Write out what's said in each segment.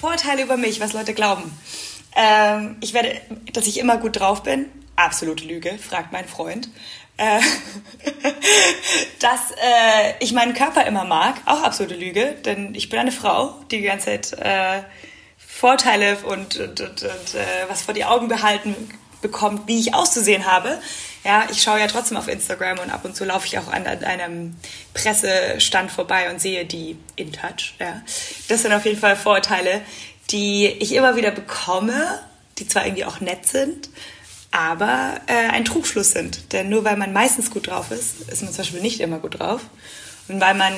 Vorteile über mich, was Leute glauben. Ähm, ich werde, dass ich immer gut drauf bin. Absolute Lüge, fragt mein Freund. Äh, dass äh, ich meinen Körper immer mag, auch absolute Lüge, denn ich bin eine Frau, die die ganze Zeit äh, Vorteile und, und, und, und äh, was vor die Augen behalten bekommt, wie ich auszusehen habe. Ja, ich schaue ja trotzdem auf Instagram und ab und zu laufe ich auch an, einem Pressestand vorbei und sehe die in Touch. Ja. Das sind auf jeden Fall Vorteile, die ich immer wieder bekomme, die zwar irgendwie auch nett sind, aber äh, ein Trugschluss sind. Denn nur weil man meistens gut drauf ist, ist man zum Beispiel nicht immer gut drauf. Und weil man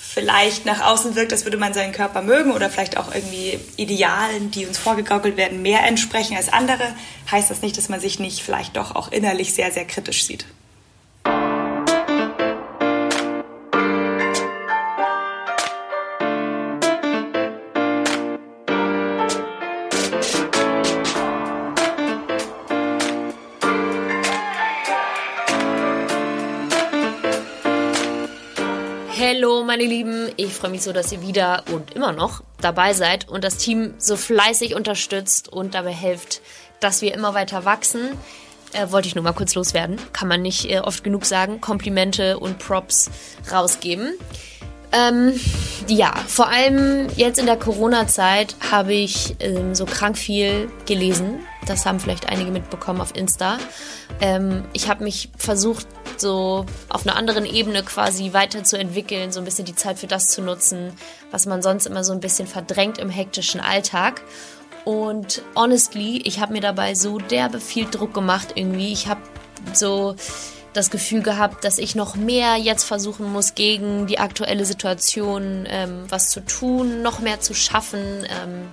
vielleicht nach außen wirkt, als würde man seinen Körper mögen oder vielleicht auch irgendwie Idealen, die uns vorgegaukelt werden, mehr entsprechen als andere, heißt das nicht, dass man sich nicht vielleicht doch auch innerlich sehr, sehr kritisch sieht. Meine Lieben, ich freue mich so, dass ihr wieder und immer noch dabei seid und das Team so fleißig unterstützt und dabei hilft, dass wir immer weiter wachsen. Äh, wollte ich nur mal kurz loswerden. Kann man nicht äh, oft genug sagen. Komplimente und Props rausgeben. Ähm, ja, vor allem jetzt in der Corona-Zeit habe ich ähm, so krank viel gelesen. Das haben vielleicht einige mitbekommen auf Insta. Ähm, ich habe mich versucht, so auf einer anderen Ebene quasi weiterzuentwickeln, so ein bisschen die Zeit für das zu nutzen, was man sonst immer so ein bisschen verdrängt im hektischen Alltag. Und honestly, ich habe mir dabei so derbe viel Druck gemacht irgendwie. Ich habe so das Gefühl gehabt, dass ich noch mehr jetzt versuchen muss, gegen die aktuelle Situation ähm, was zu tun, noch mehr zu schaffen, ähm,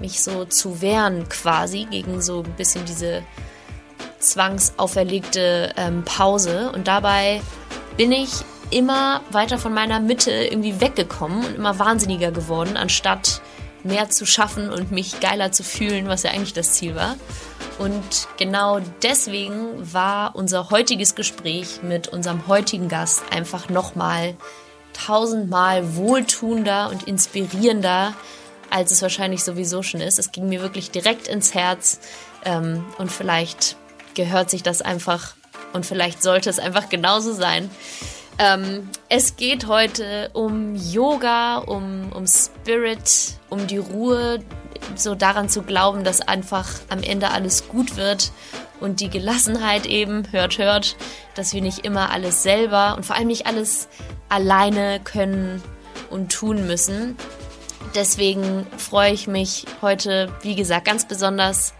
mich so zu wehren quasi gegen so ein bisschen diese zwangsauferlegte ähm, Pause. Und dabei bin ich immer weiter von meiner Mitte irgendwie weggekommen und immer wahnsinniger geworden, anstatt mehr zu schaffen und mich geiler zu fühlen, was ja eigentlich das Ziel war. Und genau deswegen war unser heutiges Gespräch mit unserem heutigen Gast einfach nochmal tausendmal wohltuender und inspirierender, als es wahrscheinlich sowieso schon ist. Es ging mir wirklich direkt ins Herz ähm, und vielleicht gehört sich das einfach und vielleicht sollte es einfach genauso sein. Ähm, es geht heute um Yoga, um, um Spirit, um die Ruhe, so daran zu glauben, dass einfach am Ende alles gut wird und die Gelassenheit eben, hört, hört, dass wir nicht immer alles selber und vor allem nicht alles alleine können und tun müssen. Deswegen freue ich mich heute, wie gesagt, ganz besonders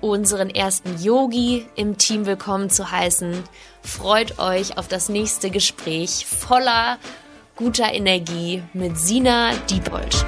unseren ersten Yogi im Team willkommen zu heißen. Freut euch auf das nächste Gespräch voller guter Energie mit Sina Diepold.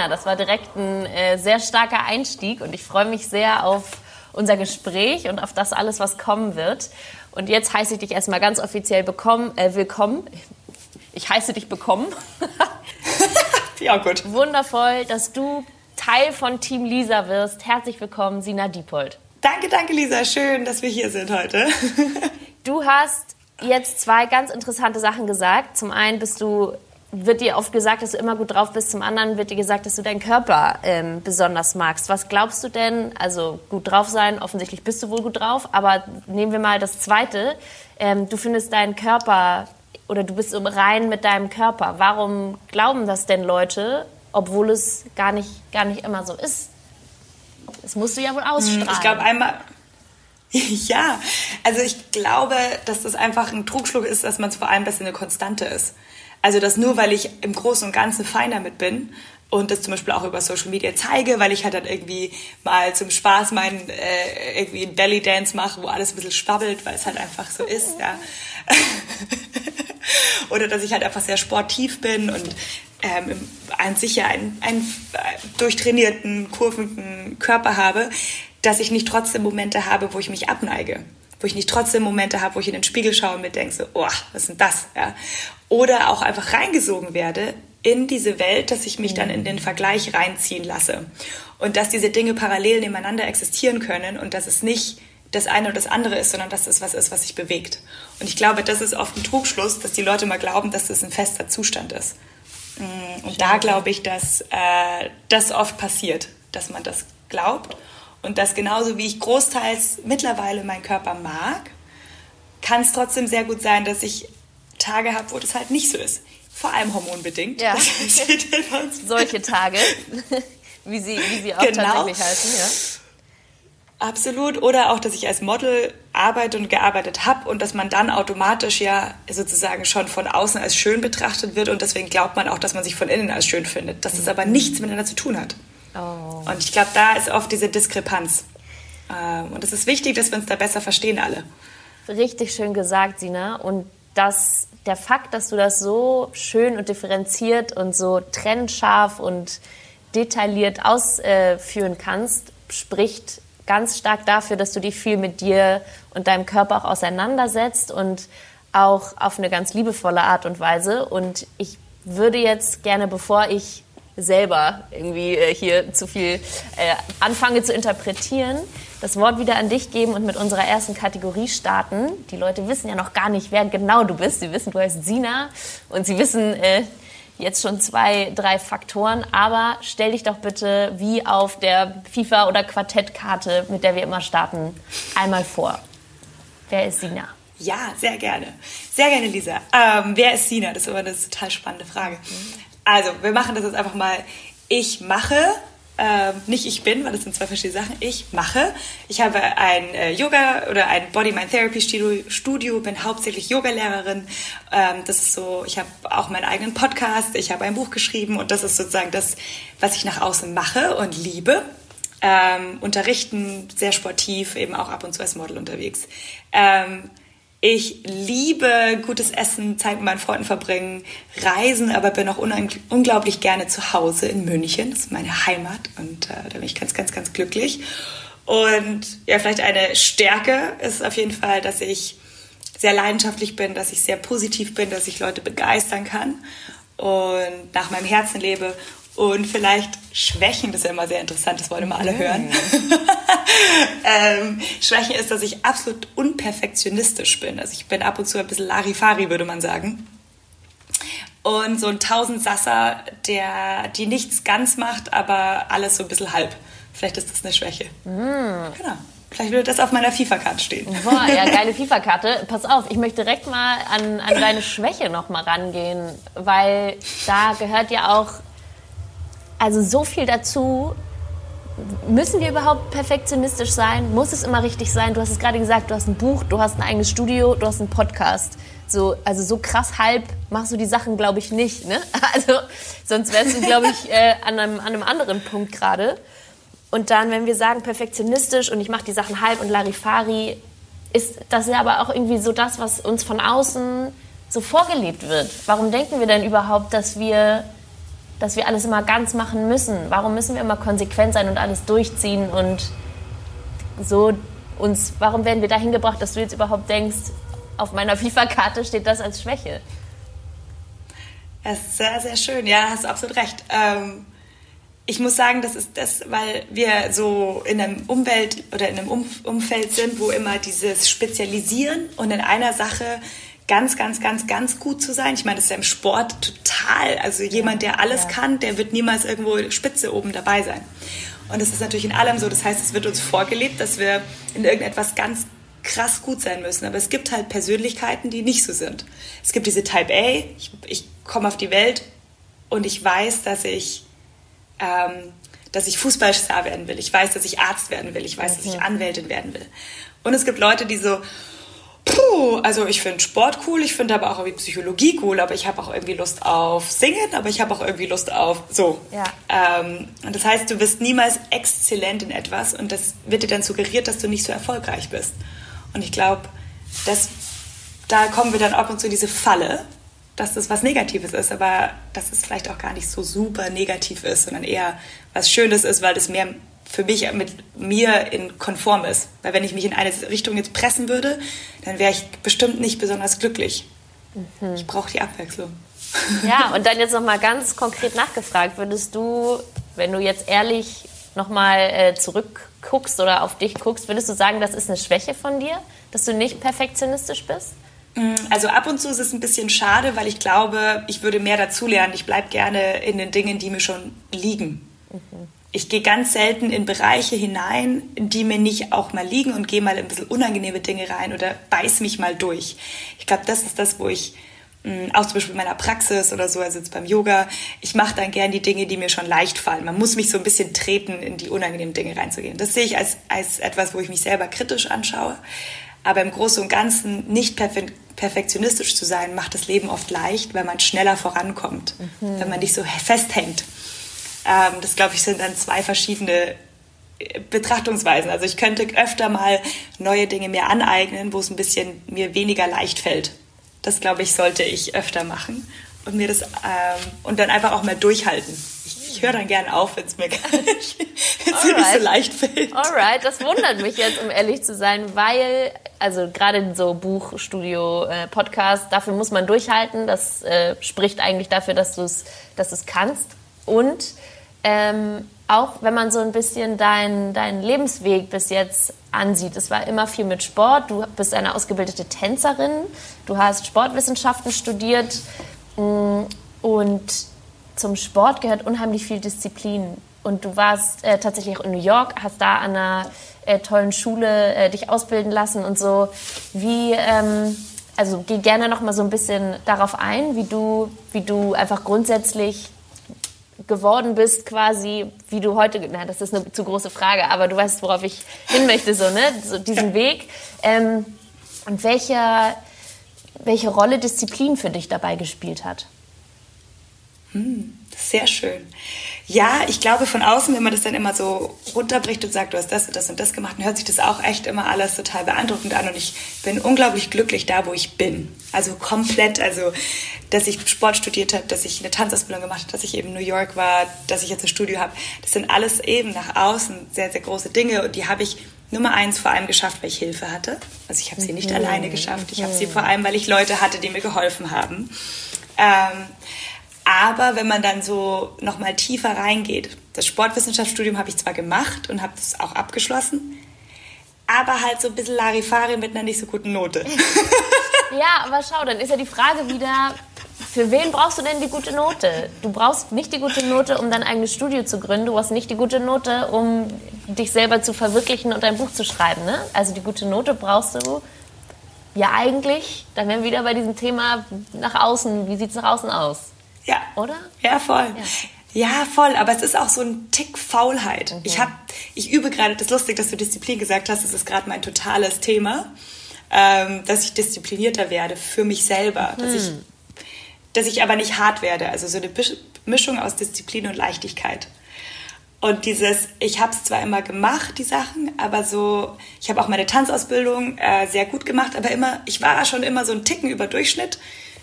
Sina. Das war direkt ein äh, sehr starker Einstieg und ich freue mich sehr auf unser Gespräch und auf das alles, was kommen wird. Und jetzt heiße ich dich erstmal ganz offiziell bekommen, äh, willkommen. Ich heiße dich bekommen. ja, gut. Wundervoll, dass du Teil von Team Lisa wirst. Herzlich willkommen, Sina Diepold. Danke, danke, Lisa. Schön, dass wir hier sind heute. du hast jetzt zwei ganz interessante Sachen gesagt. Zum einen bist du wird dir oft gesagt, dass du immer gut drauf bist, zum anderen wird dir gesagt, dass du deinen Körper ähm, besonders magst. Was glaubst du denn? Also gut drauf sein, offensichtlich bist du wohl gut drauf, aber nehmen wir mal das Zweite. Ähm, du findest deinen Körper oder du bist rein mit deinem Körper. Warum glauben das denn Leute, obwohl es gar nicht, gar nicht immer so ist? Das musst du ja wohl hm, ausstrahlen. Ich glaube einmal... Ja, also ich glaube, dass das einfach ein Trugschluss ist, dass man es vor allem, dass eine Konstante ist. Also dass nur weil ich im Großen und Ganzen fein damit bin und das zum Beispiel auch über Social Media zeige, weil ich halt dann irgendwie mal zum Spaß meinen äh, irgendwie einen Belly Dance mache, wo alles ein bisschen schwabbelt, weil es halt einfach so ist, ja. Oder dass ich halt einfach sehr sportiv bin und ähm, an sich ja einen, einen durchtrainierten, kurvenden Körper habe, dass ich nicht trotzdem Momente habe, wo ich mich abneige wo ich nicht trotzdem Momente habe, wo ich in den Spiegel schaue und mir denke, so, oh, was ist denn das? Ja. Oder auch einfach reingesogen werde in diese Welt, dass ich mich dann in den Vergleich reinziehen lasse. Und dass diese Dinge parallel nebeneinander existieren können und dass es nicht das eine oder das andere ist, sondern dass es was ist, was sich bewegt. Und ich glaube, das ist oft ein Trugschluss, dass die Leute mal glauben, dass das ein fester Zustand ist. Mm, und da glaube ich, dass äh, das oft passiert, dass man das glaubt. Und dass genauso wie ich großteils mittlerweile meinen Körper mag, kann es trotzdem sehr gut sein, dass ich Tage habe, wo das halt nicht so ist. Vor allem hormonbedingt. Ja. Solche Tage, wie sie, wie sie auch genau. tatsächlich heißen, ja. Absolut. Oder auch, dass ich als Model arbeite und gearbeitet habe und dass man dann automatisch ja sozusagen schon von außen als schön betrachtet wird und deswegen glaubt man auch, dass man sich von innen als schön findet, dass das aber nichts miteinander zu tun hat. Oh. Und ich glaube, da ist oft diese Diskrepanz. Ähm, und es ist wichtig, dass wir uns da besser verstehen alle. Richtig schön gesagt, Sina. Und dass der Fakt, dass du das so schön und differenziert und so trennscharf und detailliert ausführen kannst, spricht ganz stark dafür, dass du dich viel mit dir und deinem Körper auch auseinandersetzt und auch auf eine ganz liebevolle Art und Weise. Und ich würde jetzt gerne, bevor ich selber irgendwie äh, hier zu viel äh, anfange zu interpretieren, das Wort wieder an dich geben und mit unserer ersten Kategorie starten. Die Leute wissen ja noch gar nicht, wer genau du bist. Sie wissen, du heißt Sina und sie wissen äh, jetzt schon zwei, drei Faktoren. Aber stell dich doch bitte wie auf der FIFA- oder Quartettkarte, mit der wir immer starten, einmal vor. Wer ist Sina? Ja, sehr gerne. Sehr gerne, Lisa. Ähm, wer ist Sina? Das ist aber eine total spannende Frage. Also, wir machen das jetzt einfach mal. Ich mache äh, nicht ich bin, weil das sind zwei verschiedene Sachen. Ich mache. Ich habe ein äh, Yoga oder ein Body Mind Therapy Studio, bin hauptsächlich Yogalehrerin. Ähm, das ist so, ich habe auch meinen eigenen Podcast, ich habe ein Buch geschrieben und das ist sozusagen das, was ich nach außen mache und liebe. Ähm, unterrichten, sehr sportiv, eben auch ab und zu als Model unterwegs. Ähm, ich liebe gutes Essen, Zeit mit meinen Freunden verbringen, reisen, aber bin auch unglaublich gerne zu Hause in München. Das ist meine Heimat und äh, da bin ich ganz, ganz, ganz glücklich. Und ja, vielleicht eine Stärke ist auf jeden Fall, dass ich sehr leidenschaftlich bin, dass ich sehr positiv bin, dass ich Leute begeistern kann und nach meinem Herzen lebe und vielleicht Schwächen, das ist ja immer sehr interessant, das wollen immer alle hören. ähm, Schwächen ist, dass ich absolut unperfektionistisch bin. Also ich bin ab und zu ein bisschen Larifari, würde man sagen. Und so ein Tausendsasser, der die nichts ganz macht, aber alles so ein bisschen halb. Vielleicht ist das eine Schwäche. Mm. Genau. Vielleicht würde das auf meiner FIFA-Karte stehen. Boah, ja, geile FIFA-Karte. Pass auf, ich möchte direkt mal an, an deine Schwäche noch mal rangehen, weil da gehört ja auch also so viel dazu. Müssen wir überhaupt perfektionistisch sein? Muss es immer richtig sein? Du hast es gerade gesagt, du hast ein Buch, du hast ein eigenes Studio, du hast einen Podcast. So, also so krass halb machst du die Sachen, glaube ich, nicht. Ne? Also sonst wärst du, glaube ich, äh, an, einem, an einem anderen Punkt gerade. Und dann, wenn wir sagen perfektionistisch und ich mache die Sachen halb und Larifari, ist das ja aber auch irgendwie so das, was uns von außen so vorgelebt wird. Warum denken wir denn überhaupt, dass wir dass wir alles immer ganz machen müssen. Warum müssen wir immer konsequent sein und alles durchziehen und so uns, warum werden wir dahin gebracht, dass du jetzt überhaupt denkst, auf meiner FIFA-Karte steht das als Schwäche? Das ist sehr, sehr schön. Ja, hast absolut recht. Ähm, ich muss sagen, das ist das, weil wir so in einem Umwelt oder in einem Umfeld sind, wo immer dieses Spezialisieren und in einer Sache ganz, ganz, ganz, ganz gut zu sein. Ich meine, das ist ja im Sport total. Also jemand, der alles ja. kann, der wird niemals irgendwo Spitze oben dabei sein. Und das ist natürlich in allem so. Das heißt, es wird uns vorgelebt, dass wir in irgendetwas ganz krass gut sein müssen. Aber es gibt halt Persönlichkeiten, die nicht so sind. Es gibt diese Type A. Ich, ich komme auf die Welt und ich weiß, dass ich, ähm, dass ich Fußballstar werden will. Ich weiß, dass ich Arzt werden will. Ich weiß, dass ich. Anwältin werden will. Und es gibt Leute, die so, Puh, also ich finde Sport cool, ich finde aber auch irgendwie Psychologie cool, aber ich habe auch irgendwie Lust auf Singen, aber ich habe auch irgendwie Lust auf so. Ja. Ähm, und das heißt, du bist niemals exzellent in etwas und das wird dir dann suggeriert, dass du nicht so erfolgreich bist. Und ich glaube, da kommen wir dann ab und zu in diese Falle, dass das was Negatives ist, aber dass es vielleicht auch gar nicht so super negativ ist, sondern eher was Schönes ist, weil es mehr für mich mit mir in konform ist. Weil wenn ich mich in eine Richtung jetzt pressen würde, dann wäre ich bestimmt nicht besonders glücklich. Mhm. Ich brauche die Abwechslung. Ja, und dann jetzt nochmal ganz konkret nachgefragt, würdest du, wenn du jetzt ehrlich nochmal äh, zurückguckst oder auf dich guckst, würdest du sagen, das ist eine Schwäche von dir, dass du nicht perfektionistisch bist? Mm, also ab und zu ist es ein bisschen schade, weil ich glaube, ich würde mehr dazulernen. Ich bleibe gerne in den Dingen, die mir schon liegen. Mhm. Ich gehe ganz selten in Bereiche hinein, die mir nicht auch mal liegen und gehe mal in ein bisschen unangenehme Dinge rein oder beiß mich mal durch. Ich glaube, das ist das, wo ich mm, auch zum Beispiel in meiner Praxis oder so, also jetzt beim Yoga, ich mache dann gern die Dinge, die mir schon leicht fallen. Man muss mich so ein bisschen treten, in die unangenehmen Dinge reinzugehen. Das sehe ich als, als etwas, wo ich mich selber kritisch anschaue. Aber im Großen und Ganzen nicht perfektionistisch zu sein, macht das Leben oft leicht, weil man schneller vorankommt, mhm. wenn man nicht so festhängt. Ähm, das, glaube ich, sind dann zwei verschiedene äh, Betrachtungsweisen. Also ich könnte öfter mal neue Dinge mir aneignen, wo es ein bisschen mir weniger leicht fällt. Das, glaube ich, sollte ich öfter machen und mir das ähm, und dann einfach auch mal durchhalten. Ich, ich höre dann gerne auf, wenn es mir, gar nicht, nicht so leicht fällt. Alright, das wundert mich jetzt, um ehrlich zu sein, weil, also gerade so Buchstudio, äh, Podcast, dafür muss man durchhalten. Das äh, spricht eigentlich dafür, dass du es dass kannst. Und ähm, auch wenn man so ein bisschen deinen dein Lebensweg bis jetzt ansieht. Es war immer viel mit Sport. Du bist eine ausgebildete Tänzerin. Du hast Sportwissenschaften studiert. Mm, und zum Sport gehört unheimlich viel Disziplin. Und du warst äh, tatsächlich auch in New York, hast da an einer äh, tollen Schule äh, dich ausbilden lassen und so. Wie, ähm, also geh gerne noch mal so ein bisschen darauf ein, wie du, wie du einfach grundsätzlich geworden bist, quasi, wie du heute, na, das ist eine zu große Frage, aber du weißt, worauf ich hin möchte, so, ne, so diesen Weg. Ähm, und welche, welche Rolle Disziplin für dich dabei gespielt hat? Hm, sehr schön. Ja, ich glaube von außen, wenn man das dann immer so runterbricht und sagt, du hast das und das und das gemacht, dann hört sich das auch echt immer alles total beeindruckend an und ich bin unglaublich glücklich da, wo ich bin. Also komplett, also dass ich Sport studiert habe, dass ich eine Tanzausbildung gemacht habe, dass ich eben in New York war, dass ich jetzt ein Studio habe. Das sind alles eben nach außen sehr, sehr große Dinge und die habe ich Nummer eins vor allem geschafft, weil ich Hilfe hatte. Also ich habe sie nicht mhm. alleine geschafft. Ich habe sie vor allem, weil ich Leute hatte, die mir geholfen haben. Ähm, aber wenn man dann so nochmal tiefer reingeht, das Sportwissenschaftsstudium habe ich zwar gemacht und habe das auch abgeschlossen, aber halt so ein bisschen Larifari mit einer nicht so guten Note. ja, aber schau, dann ist ja die Frage wieder, für wen brauchst du denn die gute Note? Du brauchst nicht die gute Note, um dein eigenes Studio zu gründen. Du brauchst nicht die gute Note, um dich selber zu verwirklichen und ein Buch zu schreiben. Ne? Also die gute Note brauchst du ja eigentlich, dann wären wir wieder bei diesem Thema nach außen. Wie sieht es nach außen aus? Ja. Oder? Ja, voll. Ja. Ja, voll, aber es ist auch so ein Tick Faulheit. Mhm. Ich, hab, ich übe gerade, das ist lustig, dass du Disziplin gesagt hast, das ist gerade mein totales Thema, ähm, dass ich disziplinierter werde für mich selber, mhm. dass, ich, dass ich aber nicht hart werde, also so eine Mischung aus Disziplin und Leichtigkeit. Und dieses, ich habe es zwar immer gemacht, die Sachen, aber so, ich habe auch meine Tanzausbildung äh, sehr gut gemacht, aber immer, ich war schon immer so ein Ticken über Durchschnitt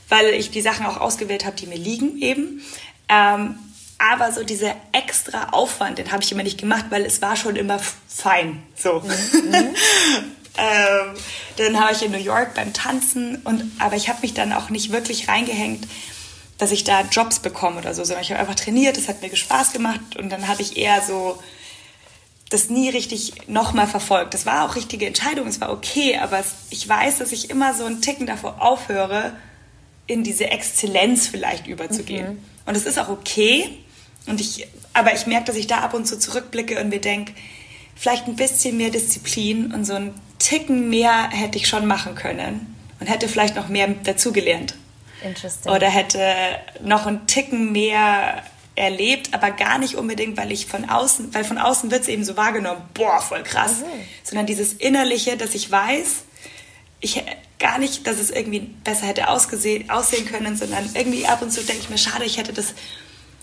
weil ich die Sachen auch ausgewählt habe, die mir liegen eben. Ähm, aber so dieser extra Aufwand, den habe ich immer nicht gemacht, weil es war schon immer fein. So. Mhm. ähm, dann habe ich in New York beim Tanzen und aber ich habe mich dann auch nicht wirklich reingehängt, dass ich da Jobs bekomme oder so, sondern ich habe einfach trainiert, das hat mir Spaß gemacht und dann habe ich eher so das nie richtig nochmal verfolgt. Das war auch richtige Entscheidung, es war okay, aber ich weiß, dass ich immer so einen Ticken davor aufhöre, in diese Exzellenz vielleicht überzugehen. Mhm. Und es ist auch okay. Und ich, aber ich merke, dass ich da ab und zu zurückblicke und mir denke, vielleicht ein bisschen mehr Disziplin und so ein Ticken mehr hätte ich schon machen können und hätte vielleicht noch mehr dazugelernt. Interesting. Oder hätte noch einen Ticken mehr erlebt, aber gar nicht unbedingt, weil ich von außen, weil von außen wird es eben so wahrgenommen, boah, voll krass, mhm. sondern dieses Innerliche, dass ich weiß, ich gar nicht, dass es irgendwie besser hätte ausgesehen, aussehen können, sondern irgendwie ab und zu denke ich mir, schade, ich hätte das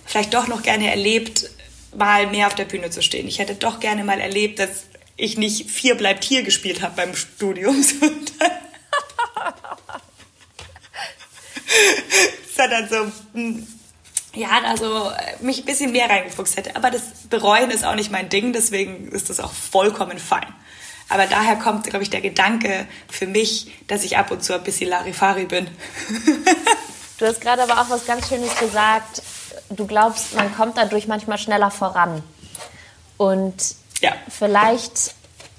vielleicht doch noch gerne erlebt, mal mehr auf der Bühne zu stehen. Ich hätte doch gerne mal erlebt, dass ich nicht vier bleibt hier gespielt habe beim Studium, sondern, so, hm, ja, also mich ein bisschen mehr reingefuchst hätte. Aber das Bereuen ist auch nicht mein Ding, deswegen ist das auch vollkommen fein. Aber daher kommt, glaube ich, der Gedanke für mich, dass ich ab und zu ein bisschen Larifari bin. Du hast gerade aber auch was ganz Schönes gesagt. Du glaubst, man kommt dadurch manchmal schneller voran. Und ja. vielleicht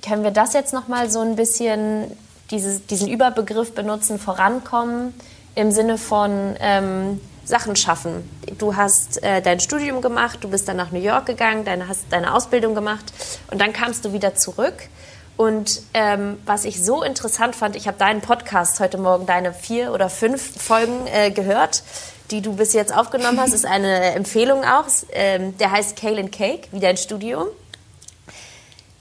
können wir das jetzt noch mal so ein bisschen dieses, diesen Überbegriff benutzen, vorankommen im Sinne von ähm, Sachen schaffen. Du hast äh, dein Studium gemacht, du bist dann nach New York gegangen, deine, hast deine Ausbildung gemacht und dann kamst du wieder zurück. Und ähm, was ich so interessant fand, ich habe deinen Podcast heute Morgen, deine vier oder fünf Folgen äh, gehört, die du bis jetzt aufgenommen hast, ist eine Empfehlung auch. Ähm, der heißt Kale and Cake, wie dein Studium.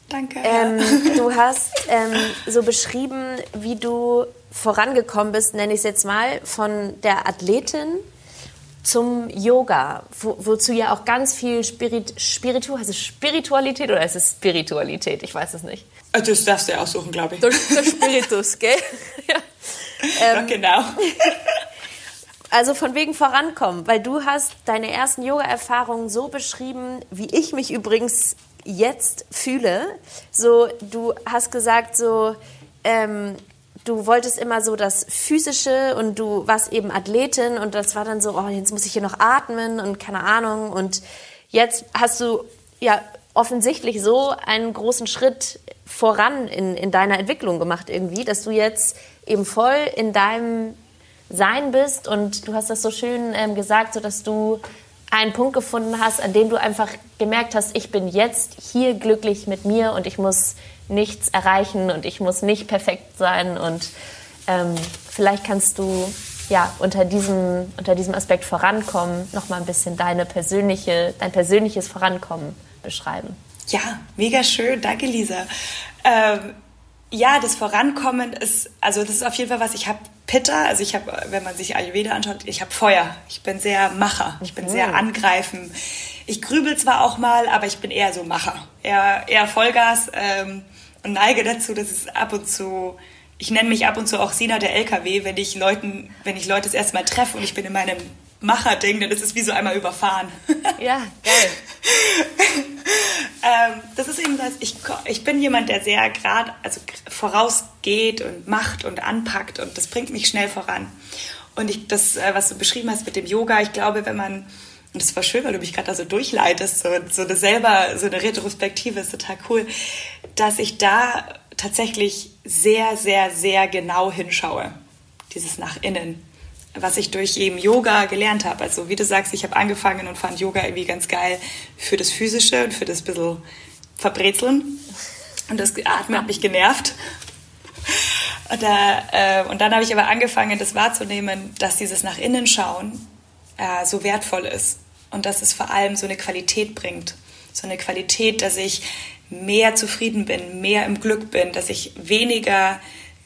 Danke. Ähm, du hast ähm, so beschrieben, wie du vorangekommen bist, nenne ich es jetzt mal, von der Athletin zum Yoga, wo, wozu ja auch ganz viel Spirit, Spiritu, heißt es Spiritualität oder ist es Spiritualität? Ich weiß es nicht. Also das darfst du ja aussuchen, glaube ich. Der, der Spiritus, gell? ja. Ähm, ja, genau. Also von wegen vorankommen, weil du hast deine ersten Yoga-Erfahrungen so beschrieben, wie ich mich übrigens jetzt fühle. So, du hast gesagt, so, ähm, du wolltest immer so das Physische und du warst eben Athletin und das war dann so, oh, jetzt muss ich hier noch atmen und keine Ahnung. Und jetzt hast du ja offensichtlich so einen großen Schritt voran in, in deiner Entwicklung gemacht irgendwie, dass du jetzt eben voll in deinem Sein bist und du hast das so schön ähm, gesagt, so dass du einen Punkt gefunden hast, an dem du einfach gemerkt hast, ich bin jetzt hier glücklich mit mir und ich muss nichts erreichen und ich muss nicht perfekt sein und ähm, vielleicht kannst du ja unter diesem unter diesem Aspekt vorankommen noch mal ein bisschen deine persönliche dein persönliches Vorankommen beschreiben. Ja, mega schön, danke Lisa. Ähm, ja, das Vorankommen ist, also das ist auf jeden Fall was, ich habe Pitta, also ich habe, wenn man sich Ayurveda anschaut, ich habe Feuer. Ich bin sehr Macher, ich bin sehr angreifen. Ich grübel zwar auch mal, aber ich bin eher so Macher, eher, eher Vollgas ähm, und neige dazu, dass es ab und zu, ich nenne mich ab und zu auch Sina der LKW, wenn ich Leuten, wenn ich Leute das erste Mal treffe und ich bin in meinem Macher-Ding, dann ist es wie so einmal überfahren. Ja, geil. ähm, das ist eben das, ich, ich bin jemand, der sehr gerade, also vorausgeht und macht und anpackt und das bringt mich schnell voran. Und ich, das, äh, was du beschrieben hast mit dem Yoga, ich glaube, wenn man, und das war schön, weil du mich gerade da so durchleitest, so, so eine selber, so eine Retrospektive ist total cool, dass ich da tatsächlich sehr, sehr, sehr genau hinschaue. Dieses nach innen was ich durch eben Yoga gelernt habe. Also wie du sagst, ich habe angefangen und fand Yoga irgendwie ganz geil für das Physische und für das bisschen Verbrezeln. Und das Atmen hat mich genervt. Und, da, äh, und dann habe ich aber angefangen, das wahrzunehmen, dass dieses nach innen schauen äh, so wertvoll ist und dass es vor allem so eine Qualität bringt. So eine Qualität, dass ich mehr zufrieden bin, mehr im Glück bin, dass ich weniger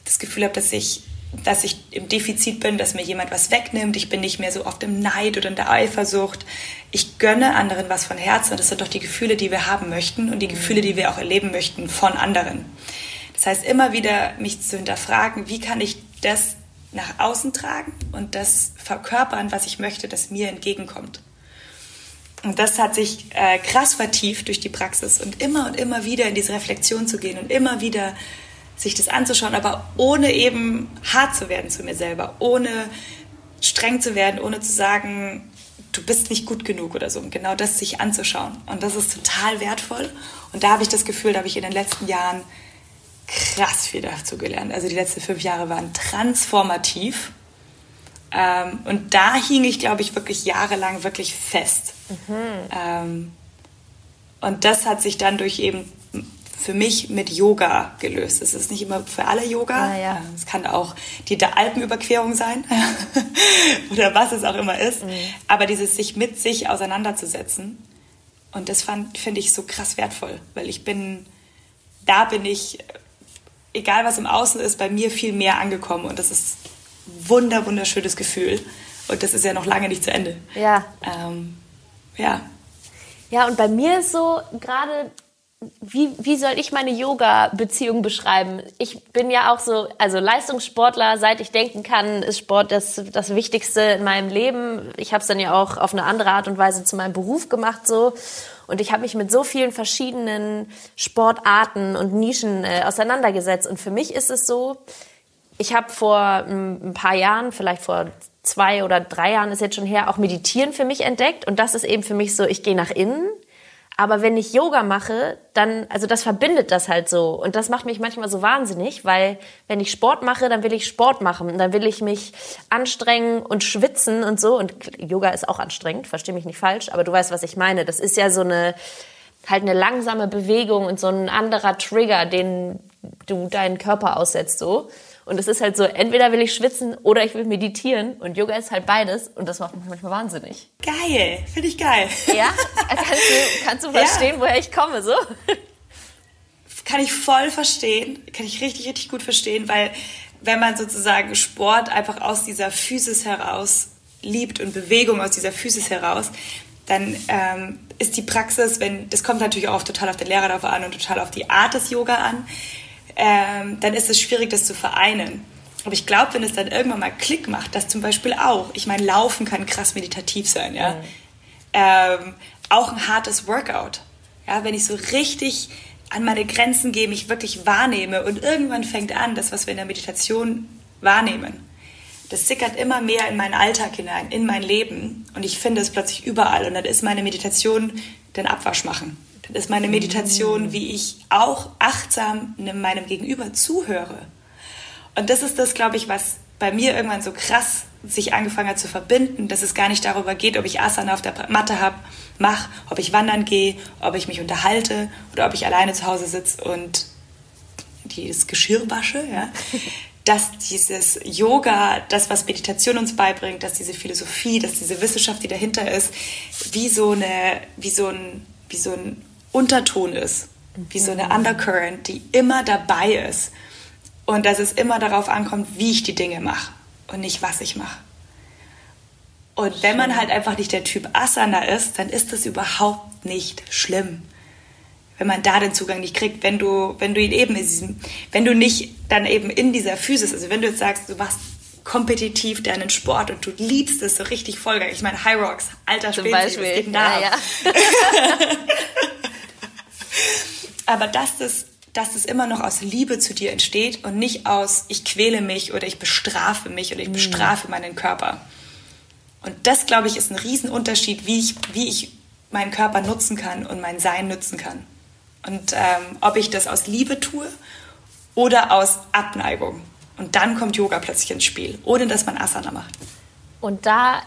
das Gefühl habe, dass ich dass ich im Defizit bin, dass mir jemand was wegnimmt. Ich bin nicht mehr so oft im Neid oder in der Eifersucht. Ich gönne anderen was von Herzen. Das sind doch die Gefühle, die wir haben möchten und die Gefühle, die wir auch erleben möchten von anderen. Das heißt, immer wieder mich zu hinterfragen, wie kann ich das nach außen tragen und das verkörpern, was ich möchte, dass mir entgegenkommt. Und das hat sich äh, krass vertieft durch die Praxis und immer und immer wieder in diese Reflexion zu gehen und immer wieder sich das anzuschauen, aber ohne eben hart zu werden zu mir selber, ohne streng zu werden, ohne zu sagen, du bist nicht gut genug oder so. Und genau das sich anzuschauen. Und das ist total wertvoll. Und da habe ich das Gefühl, da habe ich in den letzten Jahren krass viel dazu gelernt. Also die letzten fünf Jahre waren transformativ. Ähm, und da hing ich, glaube ich, wirklich jahrelang wirklich fest. Mhm. Ähm, und das hat sich dann durch eben für mich mit Yoga gelöst. Es ist nicht immer für alle Yoga. Ah, ja. Es kann auch die Alpenüberquerung sein oder was es auch immer ist. Mhm. Aber dieses sich mit sich auseinanderzusetzen. Und das finde ich so krass wertvoll, weil ich bin, da bin ich, egal was im Außen ist, bei mir viel mehr angekommen. Und das ist ein wunder, wunderschönes Gefühl. Und das ist ja noch lange nicht zu Ende. Ja. Ähm, ja. Ja, und bei mir ist so gerade wie, wie soll ich meine Yoga-Beziehung beschreiben? Ich bin ja auch so, also Leistungssportler, seit ich denken kann, ist Sport das, das Wichtigste in meinem Leben. Ich habe es dann ja auch auf eine andere Art und Weise zu meinem Beruf gemacht so. Und ich habe mich mit so vielen verschiedenen Sportarten und Nischen äh, auseinandergesetzt. Und für mich ist es so, ich habe vor ein paar Jahren, vielleicht vor zwei oder drei Jahren ist jetzt schon her, auch Meditieren für mich entdeckt. Und das ist eben für mich so, ich gehe nach innen. Aber wenn ich Yoga mache, dann, also das verbindet das halt so. Und das macht mich manchmal so wahnsinnig, weil wenn ich Sport mache, dann will ich Sport machen. Dann will ich mich anstrengen und schwitzen und so. Und Yoga ist auch anstrengend, verstehe mich nicht falsch, aber du weißt, was ich meine. Das ist ja so eine, halt eine langsame Bewegung und so ein anderer Trigger, den du deinen Körper aussetzt, so. Und es ist halt so, entweder will ich schwitzen oder ich will meditieren. Und Yoga ist halt beides. Und das macht mich manchmal wahnsinnig. Geil, finde ich geil. Ja? Kannst du, kannst du verstehen, ja. woher ich komme, so? Kann ich voll verstehen. Kann ich richtig, richtig gut verstehen, weil wenn man sozusagen Sport einfach aus dieser Physis heraus liebt und Bewegung aus dieser Physis heraus, dann ähm, ist die Praxis, wenn, das kommt natürlich auch total auf den Lehrer darauf an und total auf die Art des Yoga an ähm, dann ist es schwierig, das zu vereinen. Aber ich glaube, wenn es dann irgendwann mal Klick macht, das zum Beispiel auch. Ich meine, Laufen kann krass meditativ sein, ja. Mhm. Ähm, auch ein hartes Workout. Ja, wenn ich so richtig an meine Grenzen gehe, mich wirklich wahrnehme und irgendwann fängt an, das, was wir in der Meditation wahrnehmen, das sickert immer mehr in meinen Alltag hinein, in mein Leben und ich finde es plötzlich überall und dann ist meine Meditation den Abwasch machen. Das ist meine Meditation, wie ich auch achtsam meinem Gegenüber zuhöre. Und das ist das, glaube ich, was bei mir irgendwann so krass sich angefangen hat zu verbinden, dass es gar nicht darüber geht, ob ich Asana auf der Matte habe, mache, ob ich wandern gehe, ob ich mich unterhalte oder ob ich alleine zu Hause sitze und das Geschirr wasche, ja. dass dieses Yoga, das, was Meditation uns beibringt, dass diese Philosophie, dass diese Wissenschaft, die dahinter ist, wie so, eine, wie so, ein, wie so ein Unterton ist, wie so eine mhm. Undercurrent, die immer dabei ist. Und dass es immer darauf ankommt, wie ich die Dinge mache und nicht, was ich mache. Und wenn man halt einfach nicht der Typ Asana ist, dann ist das überhaupt nicht schlimm. Wenn man da den Zugang nicht kriegt, wenn du, wenn du ihn eben in diesem, wenn du nicht dann eben in dieser Physis, also wenn du jetzt sagst, du machst kompetitiv deinen Sport und du liebst es so richtig Vollgang. Ich meine, High Rocks, alter Zum Beispiel. geht da ja, ja. Aber dass das, dass das immer noch aus Liebe zu dir entsteht und nicht aus, ich quäle mich oder ich bestrafe mich oder ich mhm. bestrafe meinen Körper. Und das, glaube ich, ist ein Riesenunterschied, wie ich, wie ich meinen Körper nutzen kann und mein Sein nutzen kann. Und ähm, ob ich das aus Liebe tue oder aus Abneigung. Und dann kommt Yoga plötzlich ins Spiel, ohne dass man Asana macht. Und da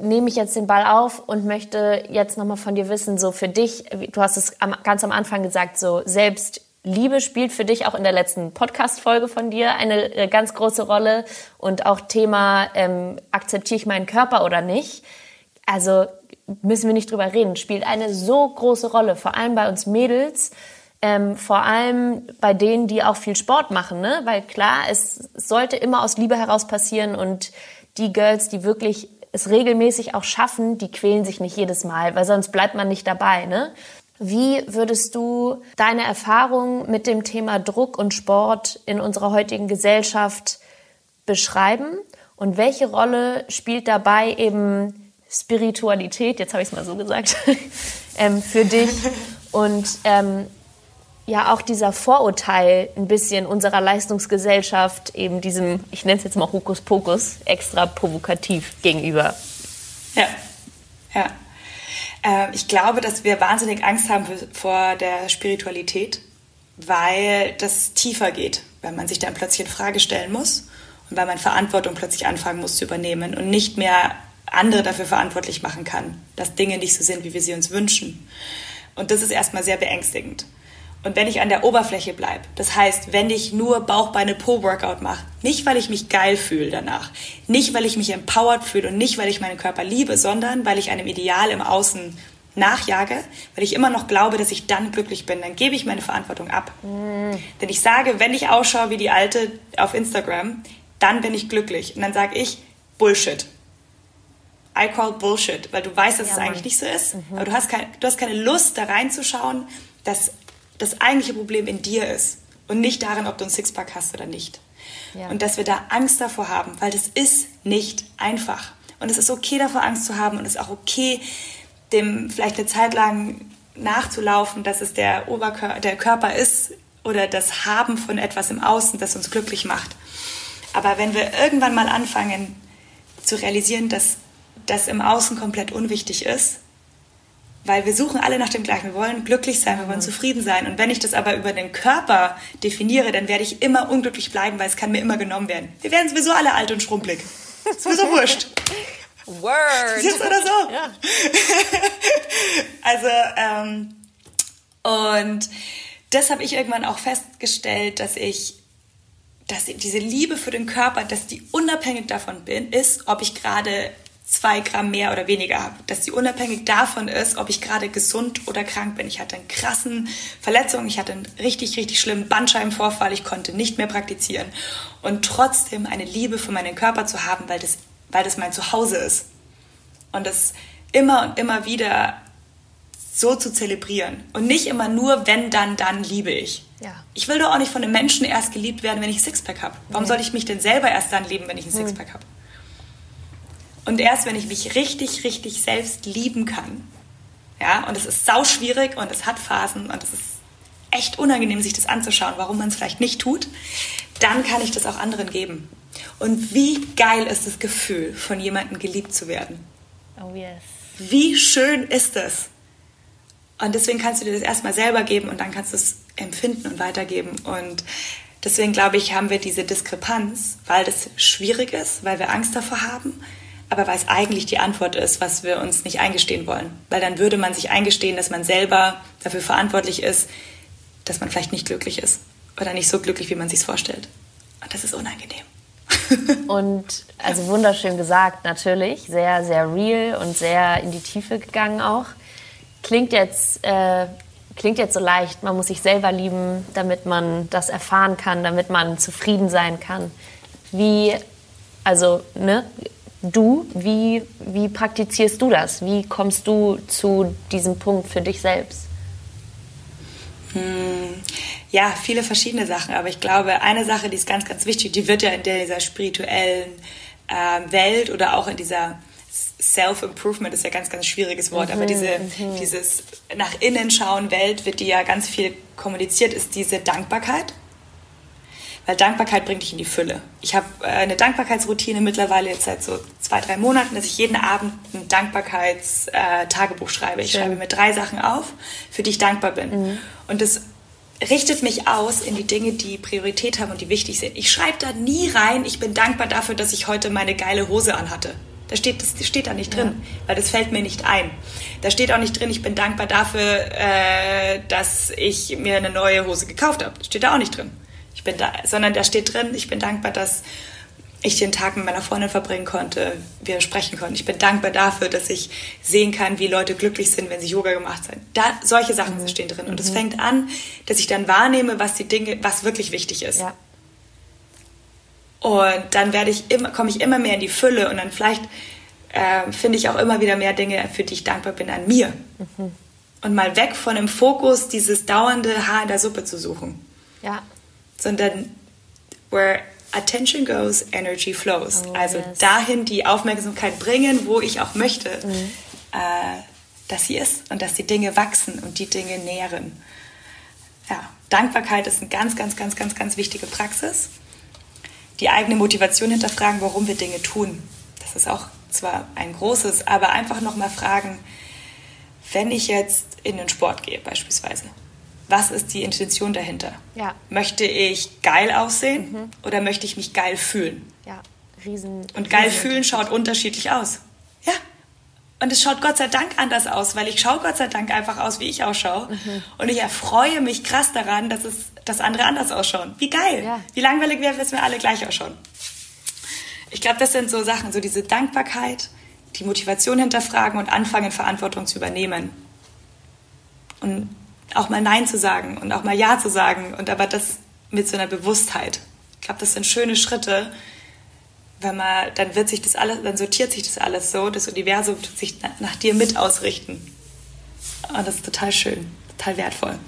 nehme ich jetzt den Ball auf und möchte jetzt nochmal von dir wissen, so für dich, du hast es ganz am Anfang gesagt, so Selbstliebe spielt für dich auch in der letzten Podcast-Folge von dir eine äh, ganz große Rolle und auch Thema, ähm, akzeptiere ich meinen Körper oder nicht? Also müssen wir nicht drüber reden, spielt eine so große Rolle, vor allem bei uns Mädels, ähm, vor allem bei denen, die auch viel Sport machen, ne? Weil klar, es sollte immer aus Liebe heraus passieren und die Girls, die wirklich es regelmäßig auch schaffen, die quälen sich nicht jedes Mal, weil sonst bleibt man nicht dabei. Ne? Wie würdest du deine Erfahrung mit dem Thema Druck und Sport in unserer heutigen Gesellschaft beschreiben? Und welche Rolle spielt dabei eben Spiritualität, jetzt habe ich es mal so gesagt, ähm, für dich? Und ähm, ja auch dieser Vorurteil ein bisschen unserer Leistungsgesellschaft eben diesem, ich nenne es jetzt mal Hokuspokus, extra provokativ gegenüber. Ja, ja. Äh, ich glaube, dass wir wahnsinnig Angst haben vor der Spiritualität, weil das tiefer geht, weil man sich dann plötzlich in Frage stellen muss und weil man Verantwortung plötzlich anfangen muss zu übernehmen und nicht mehr andere dafür verantwortlich machen kann, dass Dinge nicht so sind, wie wir sie uns wünschen. Und das ist erstmal sehr beängstigend. Und wenn ich an der Oberfläche bleibe, das heißt, wenn ich nur Bauch-Beine-Po-Workout mache, nicht weil ich mich geil fühle danach, nicht weil ich mich empowered fühle und nicht weil ich meinen Körper liebe, sondern weil ich einem Ideal im Außen nachjage, weil ich immer noch glaube, dass ich dann glücklich bin, dann gebe ich meine Verantwortung ab. Mm. Denn ich sage, wenn ich ausschaue wie die Alte auf Instagram, dann bin ich glücklich. Und dann sage ich, Bullshit. I call Bullshit, weil du weißt, dass ja, es eigentlich nicht so ist. Mhm. Aber du hast, kein, du hast keine Lust, da reinzuschauen, dass das eigentliche Problem in dir ist und nicht darin, ob du ein Sixpack hast oder nicht. Ja. Und dass wir da Angst davor haben, weil das ist nicht einfach. Und es ist okay, davor Angst zu haben und es ist auch okay, dem vielleicht eine Zeit lang nachzulaufen, dass es der, Oberkörper, der Körper ist oder das Haben von etwas im Außen, das uns glücklich macht. Aber wenn wir irgendwann mal anfangen, zu realisieren, dass das im Außen komplett unwichtig ist, weil wir suchen alle nach dem Gleichen. Wir wollen glücklich sein, wir wollen zufrieden sein. Und wenn ich das aber über den Körper definiere, dann werde ich immer unglücklich bleiben, weil es kann mir immer genommen werden. Wir werden sowieso alle alt und schrumpelig. Ist mir so wurscht. Word. Jetzt oder so. Ja. also, ähm, und das habe ich irgendwann auch festgestellt, dass ich, dass diese Liebe für den Körper, dass die unabhängig davon bin, ist, ob ich gerade zwei Gramm mehr oder weniger habe. Dass die unabhängig davon ist, ob ich gerade gesund oder krank bin. Ich hatte einen krassen Verletzung, ich hatte einen richtig, richtig schlimmen Bandscheibenvorfall, ich konnte nicht mehr praktizieren. Und trotzdem eine Liebe für meinen Körper zu haben, weil das, weil das mein Zuhause ist. Und das immer und immer wieder so zu zelebrieren. Und nicht immer nur, wenn, dann, dann liebe ich. Ja. Ich will doch auch nicht von einem Menschen erst geliebt werden, wenn ich ein Sixpack habe. Warum nee. soll ich mich denn selber erst dann lieben, wenn ich ein hm. Sixpack habe? Und erst wenn ich mich richtig, richtig selbst lieben kann, ja, und es ist sau schwierig und es hat Phasen und es ist echt unangenehm, sich das anzuschauen, warum man es vielleicht nicht tut, dann kann ich das auch anderen geben. Und wie geil ist das Gefühl, von jemandem geliebt zu werden? Oh yes. Wie schön ist das? Und deswegen kannst du dir das erstmal selber geben und dann kannst du es empfinden und weitergeben. Und deswegen glaube ich, haben wir diese Diskrepanz, weil das schwierig ist, weil wir Angst davor haben, aber weil es eigentlich die Antwort ist, was wir uns nicht eingestehen wollen. Weil dann würde man sich eingestehen, dass man selber dafür verantwortlich ist, dass man vielleicht nicht glücklich ist oder nicht so glücklich, wie man sich vorstellt. Und das ist unangenehm. und also wunderschön gesagt, natürlich, sehr, sehr real und sehr in die Tiefe gegangen auch. Klingt jetzt, äh, klingt jetzt so leicht, man muss sich selber lieben, damit man das erfahren kann, damit man zufrieden sein kann. Wie, also, ne, du, wie, wie praktizierst du das? Wie kommst du zu diesem Punkt für dich selbst? Hm, ja, viele verschiedene Sachen, aber ich glaube, eine Sache, die ist ganz, ganz wichtig, die wird ja in dieser spirituellen äh, Welt oder auch in dieser Self-Improvement ist ja ganz, ganz schwieriges Wort, mhm, aber diese, mhm. dieses nach innen schauen Welt wird die ja ganz viel kommuniziert, ist diese Dankbarkeit weil Dankbarkeit bringt dich in die Fülle. Ich habe äh, eine Dankbarkeitsroutine mittlerweile jetzt seit so zwei, drei Monaten, dass ich jeden Abend ein Dankbarkeitstagebuch äh, schreibe. Ich Schön. schreibe mir drei Sachen auf, für die ich dankbar bin. Mhm. Und das richtet mich aus in die Dinge, die Priorität haben und die wichtig sind. Ich schreibe da nie rein, ich bin dankbar dafür, dass ich heute meine geile Hose anhatte. Da steht, das steht da nicht drin, ja. weil das fällt mir nicht ein. Da steht auch nicht drin, ich bin dankbar dafür, äh, dass ich mir eine neue Hose gekauft habe. Das steht da auch nicht drin. Ich bin da, sondern da steht drin, ich bin dankbar, dass ich den Tag mit meiner Freundin verbringen konnte, wir sprechen konnten. Ich bin dankbar dafür, dass ich sehen kann, wie Leute glücklich sind, wenn sie Yoga gemacht haben. Da, solche Sachen mhm. stehen drin. Und es mhm. fängt an, dass ich dann wahrnehme, was die Dinge, was wirklich wichtig ist. Ja. Und dann werde ich immer, komme ich immer mehr in die Fülle und dann vielleicht äh, finde ich auch immer wieder mehr Dinge, für die ich dankbar bin an mir. Mhm. Und mal weg von dem Fokus, dieses dauernde Haar in der Suppe zu suchen. Ja sondern where attention goes, energy flows. Oh, also yes. dahin die Aufmerksamkeit bringen, wo ich auch möchte, mhm. äh, dass sie ist und dass die Dinge wachsen und die Dinge nähren. Ja, Dankbarkeit ist eine ganz, ganz, ganz, ganz, ganz wichtige Praxis. Die eigene Motivation hinterfragen, warum wir Dinge tun. Das ist auch zwar ein großes, aber einfach nochmal fragen, wenn ich jetzt in den Sport gehe beispielsweise, was ist die Intention dahinter? Ja. Möchte ich geil aussehen mhm. oder möchte ich mich geil fühlen? Ja, riesen. Und geil riesen fühlen schaut unterschiedlich aus. Ja. Und es schaut Gott sei Dank anders aus, weil ich schaue Gott sei Dank einfach aus, wie ich ausschaue. Mhm. Und ich erfreue mich krass daran, dass es, dass andere anders ausschauen. Wie geil. Ja. Wie langweilig wäre, wenn wir alle gleich ausschauen. Ich glaube, das sind so Sachen, so diese Dankbarkeit, die Motivation hinterfragen und anfangen, Verantwortung zu übernehmen. Und auch mal Nein zu sagen und auch mal Ja zu sagen und aber das mit so einer Bewusstheit. Ich glaube, das sind schöne Schritte, wenn man, dann wird sich das alles, dann sortiert sich das alles so, das Universum tut sich nach dir mit ausrichten. Und das ist total schön, total wertvoll.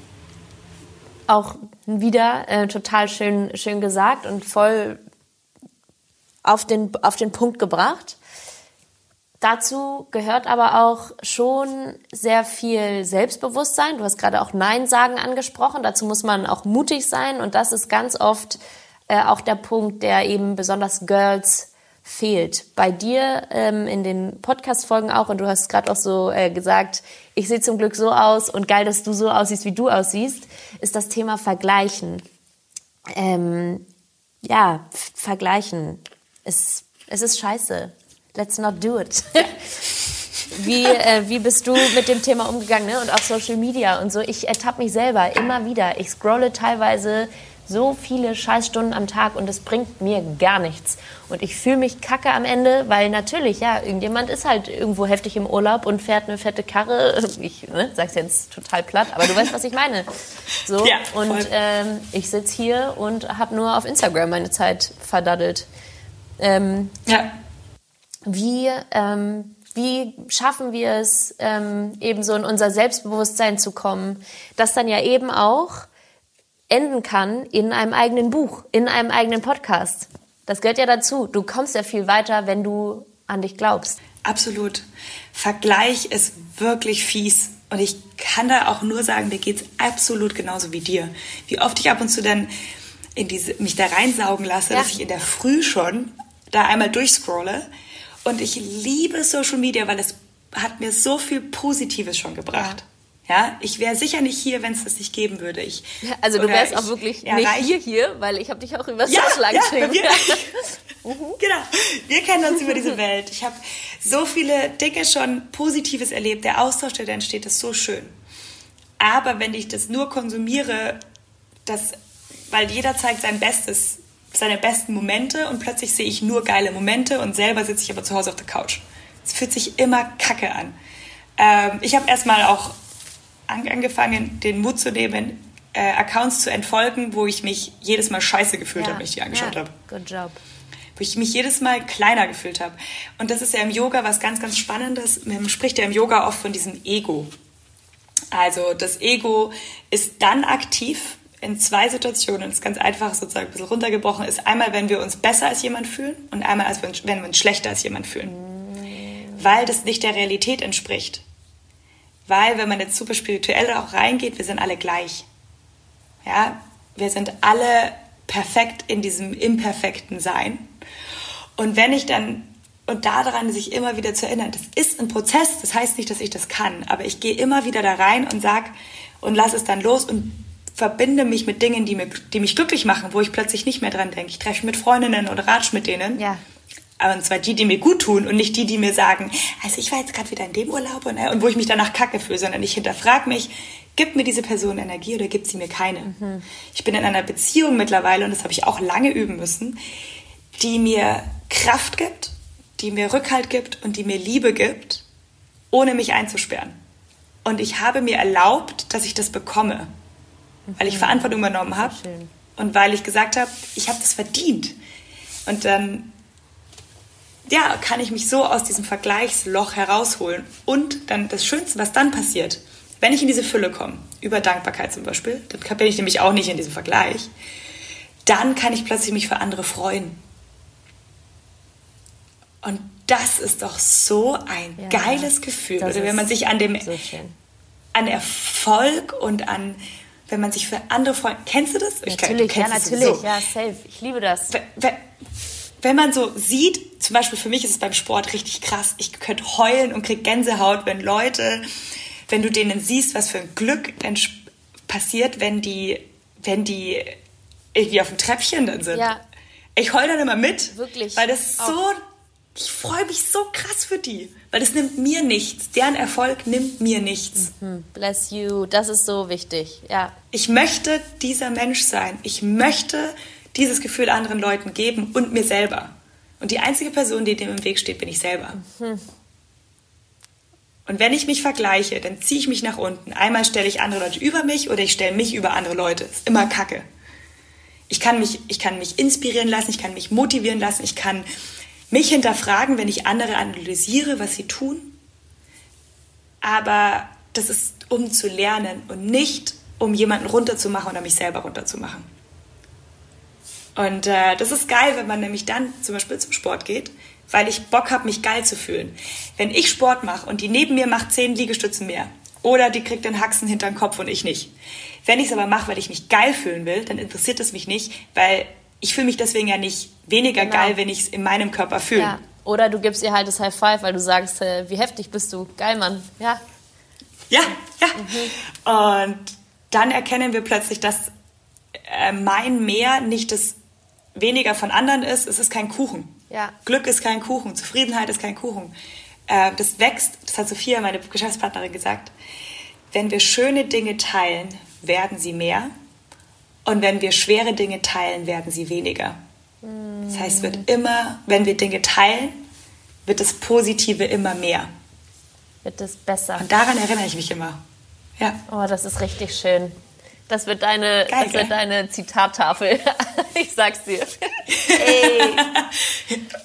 Auch wieder äh, total schön, schön gesagt und voll auf den, auf den Punkt gebracht. Dazu gehört aber auch schon sehr viel Selbstbewusstsein. Du hast gerade auch Nein sagen angesprochen. Dazu muss man auch mutig sein. Und das ist ganz oft äh, auch der Punkt, der eben besonders Girls fehlt. Bei dir ähm, in den Podcast-Folgen auch, und du hast gerade auch so äh, gesagt, ich sehe zum Glück so aus und geil, dass du so aussiehst, wie du aussiehst, ist das Thema Vergleichen. Ähm, ja, vergleichen. Es, es ist scheiße. Let's not do it. wie, äh, wie bist du mit dem Thema umgegangen ne? und auch Social Media und so? Ich ertappe mich selber immer wieder. Ich scrolle teilweise so viele Scheißstunden am Tag und es bringt mir gar nichts. Und ich fühle mich kacke am Ende, weil natürlich, ja, irgendjemand ist halt irgendwo heftig im Urlaub und fährt eine fette Karre. Ich ne, sag's jetzt total platt, aber du weißt, was ich meine. So, ja, und ähm, ich sitze hier und habe nur auf Instagram meine Zeit verdaddelt. Ähm, ja. Wie, ähm, wie schaffen wir es, ähm, eben so in unser Selbstbewusstsein zu kommen, das dann ja eben auch enden kann in einem eigenen Buch, in einem eigenen Podcast. Das gehört ja dazu. Du kommst ja viel weiter, wenn du an dich glaubst. Absolut. Vergleich ist wirklich fies. Und ich kann da auch nur sagen, mir geht es absolut genauso wie dir. Wie oft ich ab und zu dann in diese, mich da reinsaugen lasse, ja. dass ich in der Früh schon da einmal durchscrolle. Und ich liebe Social Media, weil es hat mir so viel Positives schon gebracht. Ja. Ja, ich wäre sicher nicht hier, wenn es das nicht geben würde. Ich, ja, also du wärst auch wirklich nicht hier hier, weil ich habe dich auch über ja, Social ja, wir, mhm. Genau, wir kennen uns über diese Welt. Ich habe so viele Dinge schon Positives erlebt. Der Austausch, der da entsteht, ist so schön. Aber wenn ich das nur konsumiere, das, weil jeder zeigt sein Bestes, seine besten Momente und plötzlich sehe ich nur geile Momente und selber sitze ich aber zu Hause auf der Couch. Es fühlt sich immer kacke an. Ähm, ich habe erstmal auch angefangen, den Mut zu nehmen, äh, Accounts zu entfolgen, wo ich mich jedes Mal scheiße gefühlt ja. habe, wenn ich die angeschaut ja. habe. Good job. Wo ich mich jedes Mal kleiner gefühlt habe. Und das ist ja im Yoga was ganz, ganz Spannendes. Man spricht ja im Yoga oft von diesem Ego. Also das Ego ist dann aktiv in zwei Situationen. Das ist ganz einfach sozusagen ein bisschen runtergebrochen. Ist einmal, wenn wir uns besser als jemand fühlen und einmal, als wenn wir uns schlechter als jemand fühlen. Weil das nicht der Realität entspricht. Weil, wenn man jetzt super spirituell auch reingeht, wir sind alle gleich. Ja, wir sind alle perfekt in diesem imperfekten Sein. Und wenn ich dann, und daran sich immer wieder zu erinnern, das ist ein Prozess, das heißt nicht, dass ich das kann, aber ich gehe immer wieder da rein und sag und lass es dann los und verbinde mich mit Dingen, die, mir, die mich glücklich machen, wo ich plötzlich nicht mehr dran denke. Ich treffe mit Freundinnen oder ratsch mit denen. Ja. Aber und zwar die, die mir gut tun und nicht die, die mir sagen, also ich war jetzt gerade wieder in dem Urlaub und, äh, und wo ich mich danach kacke fühle, sondern ich hinterfrage mich, gibt mir diese Person Energie oder gibt sie mir keine? Mhm. Ich bin in einer Beziehung mittlerweile und das habe ich auch lange üben müssen, die mir Kraft gibt, die mir Rückhalt gibt und die mir Liebe gibt, ohne mich einzusperren. Und ich habe mir erlaubt, dass ich das bekomme. Weil ich mhm. Verantwortung übernommen habe und weil ich gesagt habe, ich habe das verdient. Und dann ja, kann ich mich so aus diesem Vergleichsloch herausholen. Und dann das Schönste, was dann passiert, wenn ich in diese Fülle komme, über Dankbarkeit zum Beispiel, dann bin ich nämlich auch nicht in diesem Vergleich, dann kann ich plötzlich mich für andere freuen. Und das ist doch so ein ja, geiles Gefühl. Oder wenn man sich an dem so an Erfolg und an wenn man sich für andere freut. Kennst du das? Natürlich, ja, natürlich, so. ja, safe. Ich liebe das wenn man so sieht, zum Beispiel für mich ist es beim Sport richtig krass, ich könnte heulen und krieg Gänsehaut, wenn Leute, wenn du denen siehst, was für ein Glück passiert, wenn die, wenn die irgendwie auf dem Treppchen dann sind. Ja. Ich heul dann immer mit. Wirklich. Weil das so, Auch. Ich freue mich so krass für die. Weil das nimmt mir nichts. Deren Erfolg nimmt mir nichts. Mhm. Bless you. Das ist so wichtig. Ja. Ich möchte dieser Mensch sein. Ich möchte dieses Gefühl anderen Leuten geben und mir selber. Und die einzige Person, die dem im Weg steht, bin ich selber. Mhm. Und wenn ich mich vergleiche, dann ziehe ich mich nach unten. Einmal stelle ich andere Leute über mich oder ich stelle mich über andere Leute. Ist immer Kacke. Ich kann mich, ich kann mich inspirieren lassen, ich kann mich motivieren lassen, ich kann mich hinterfragen, wenn ich andere analysiere, was sie tun. Aber das ist, um zu lernen und nicht, um jemanden runterzumachen oder mich selber runterzumachen. Und äh, das ist geil, wenn man nämlich dann zum Beispiel zum Sport geht, weil ich Bock habe, mich geil zu fühlen. Wenn ich Sport mache und die neben mir macht zehn Liegestützen mehr oder die kriegt den Haxen hinter den Kopf und ich nicht. Wenn ich es aber mache, weil ich mich geil fühlen will, dann interessiert es mich nicht, weil ich fühle mich deswegen ja nicht weniger genau. geil, wenn ich es in meinem Körper fühle. Ja. Oder du gibst ihr halt das High Five, weil du sagst, äh, wie heftig bist du, geil, Mann. Ja. Ja, ja. Mhm. Und dann erkennen wir plötzlich, dass äh, mein Mehr nicht das weniger von anderen ist. Es ist kein Kuchen. Ja. Glück ist kein Kuchen. Zufriedenheit ist kein Kuchen. Äh, das wächst, das hat Sophia, meine Geschäftspartnerin, gesagt. Wenn wir schöne Dinge teilen, werden sie mehr. Und wenn wir schwere Dinge teilen, werden sie weniger. Das heißt, wird immer, wenn wir Dinge teilen, wird das Positive immer mehr. Wird es besser. Und daran erinnere ich mich immer. Ja. Oh, das ist richtig schön. Das wird deine, Geil, das wird deine Zitattafel. ich sag's dir. Ey.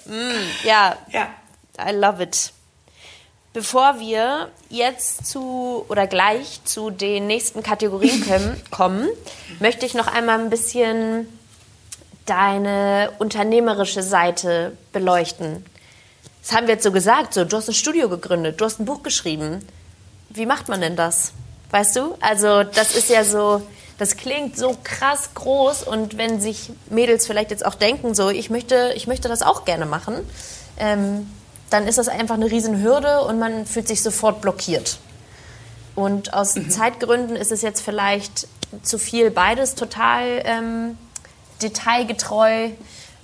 mm, ja. ja. I love it. Bevor wir jetzt zu oder gleich zu den nächsten Kategorien kommen, möchte ich noch einmal ein bisschen deine unternehmerische Seite beleuchten. Das haben wir jetzt so gesagt, so du hast ein Studio gegründet, du hast ein Buch geschrieben. Wie macht man denn das? Weißt du? Also, das ist ja so, das klingt so krass groß und wenn sich Mädels vielleicht jetzt auch denken, so, ich möchte, ich möchte das auch gerne machen, ähm, dann ist das einfach eine Riesenhürde und man fühlt sich sofort blockiert. Und aus mhm. Zeitgründen ist es jetzt vielleicht zu viel beides total ähm, detailgetreu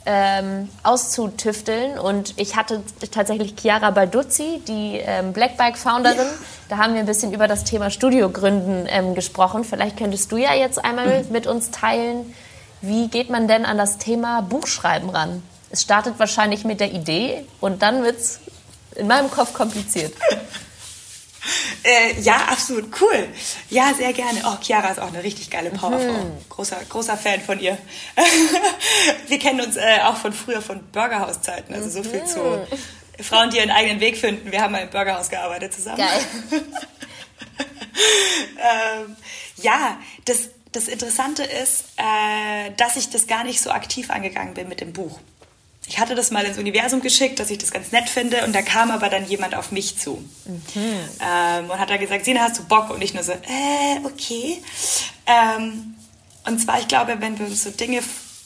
ähm, auszutüfteln. Und ich hatte tatsächlich Chiara Balduzzi, die ähm, Blackbike-Founderin. Ja. Da haben wir ein bisschen über das Thema Studiogründen ähm, gesprochen. Vielleicht könntest du ja jetzt einmal mhm. mit uns teilen, wie geht man denn an das Thema Buchschreiben ran? Es startet wahrscheinlich mit der Idee und dann wird es in meinem Kopf kompliziert. Äh, ja, absolut cool. Ja, sehr gerne. Oh, Chiara ist auch eine richtig geile Powerfrau. Mhm. Großer, großer Fan von ihr. Wir kennen uns äh, auch von früher von Burgerhauszeiten, also so viel mhm. zu Frauen, die ihren eigenen Weg finden. Wir haben mal im Burgerhaus gearbeitet zusammen. Geil. ähm, ja, das, das Interessante ist, äh, dass ich das gar nicht so aktiv angegangen bin mit dem Buch ich hatte das mal ins Universum geschickt, dass ich das ganz nett finde und da kam aber dann jemand auf mich zu mhm. ähm, und hat dann gesagt, Sina, hast du Bock? Und ich nur so, äh, okay. Ähm, und zwar, ich glaube, wenn wir uns so Dinge,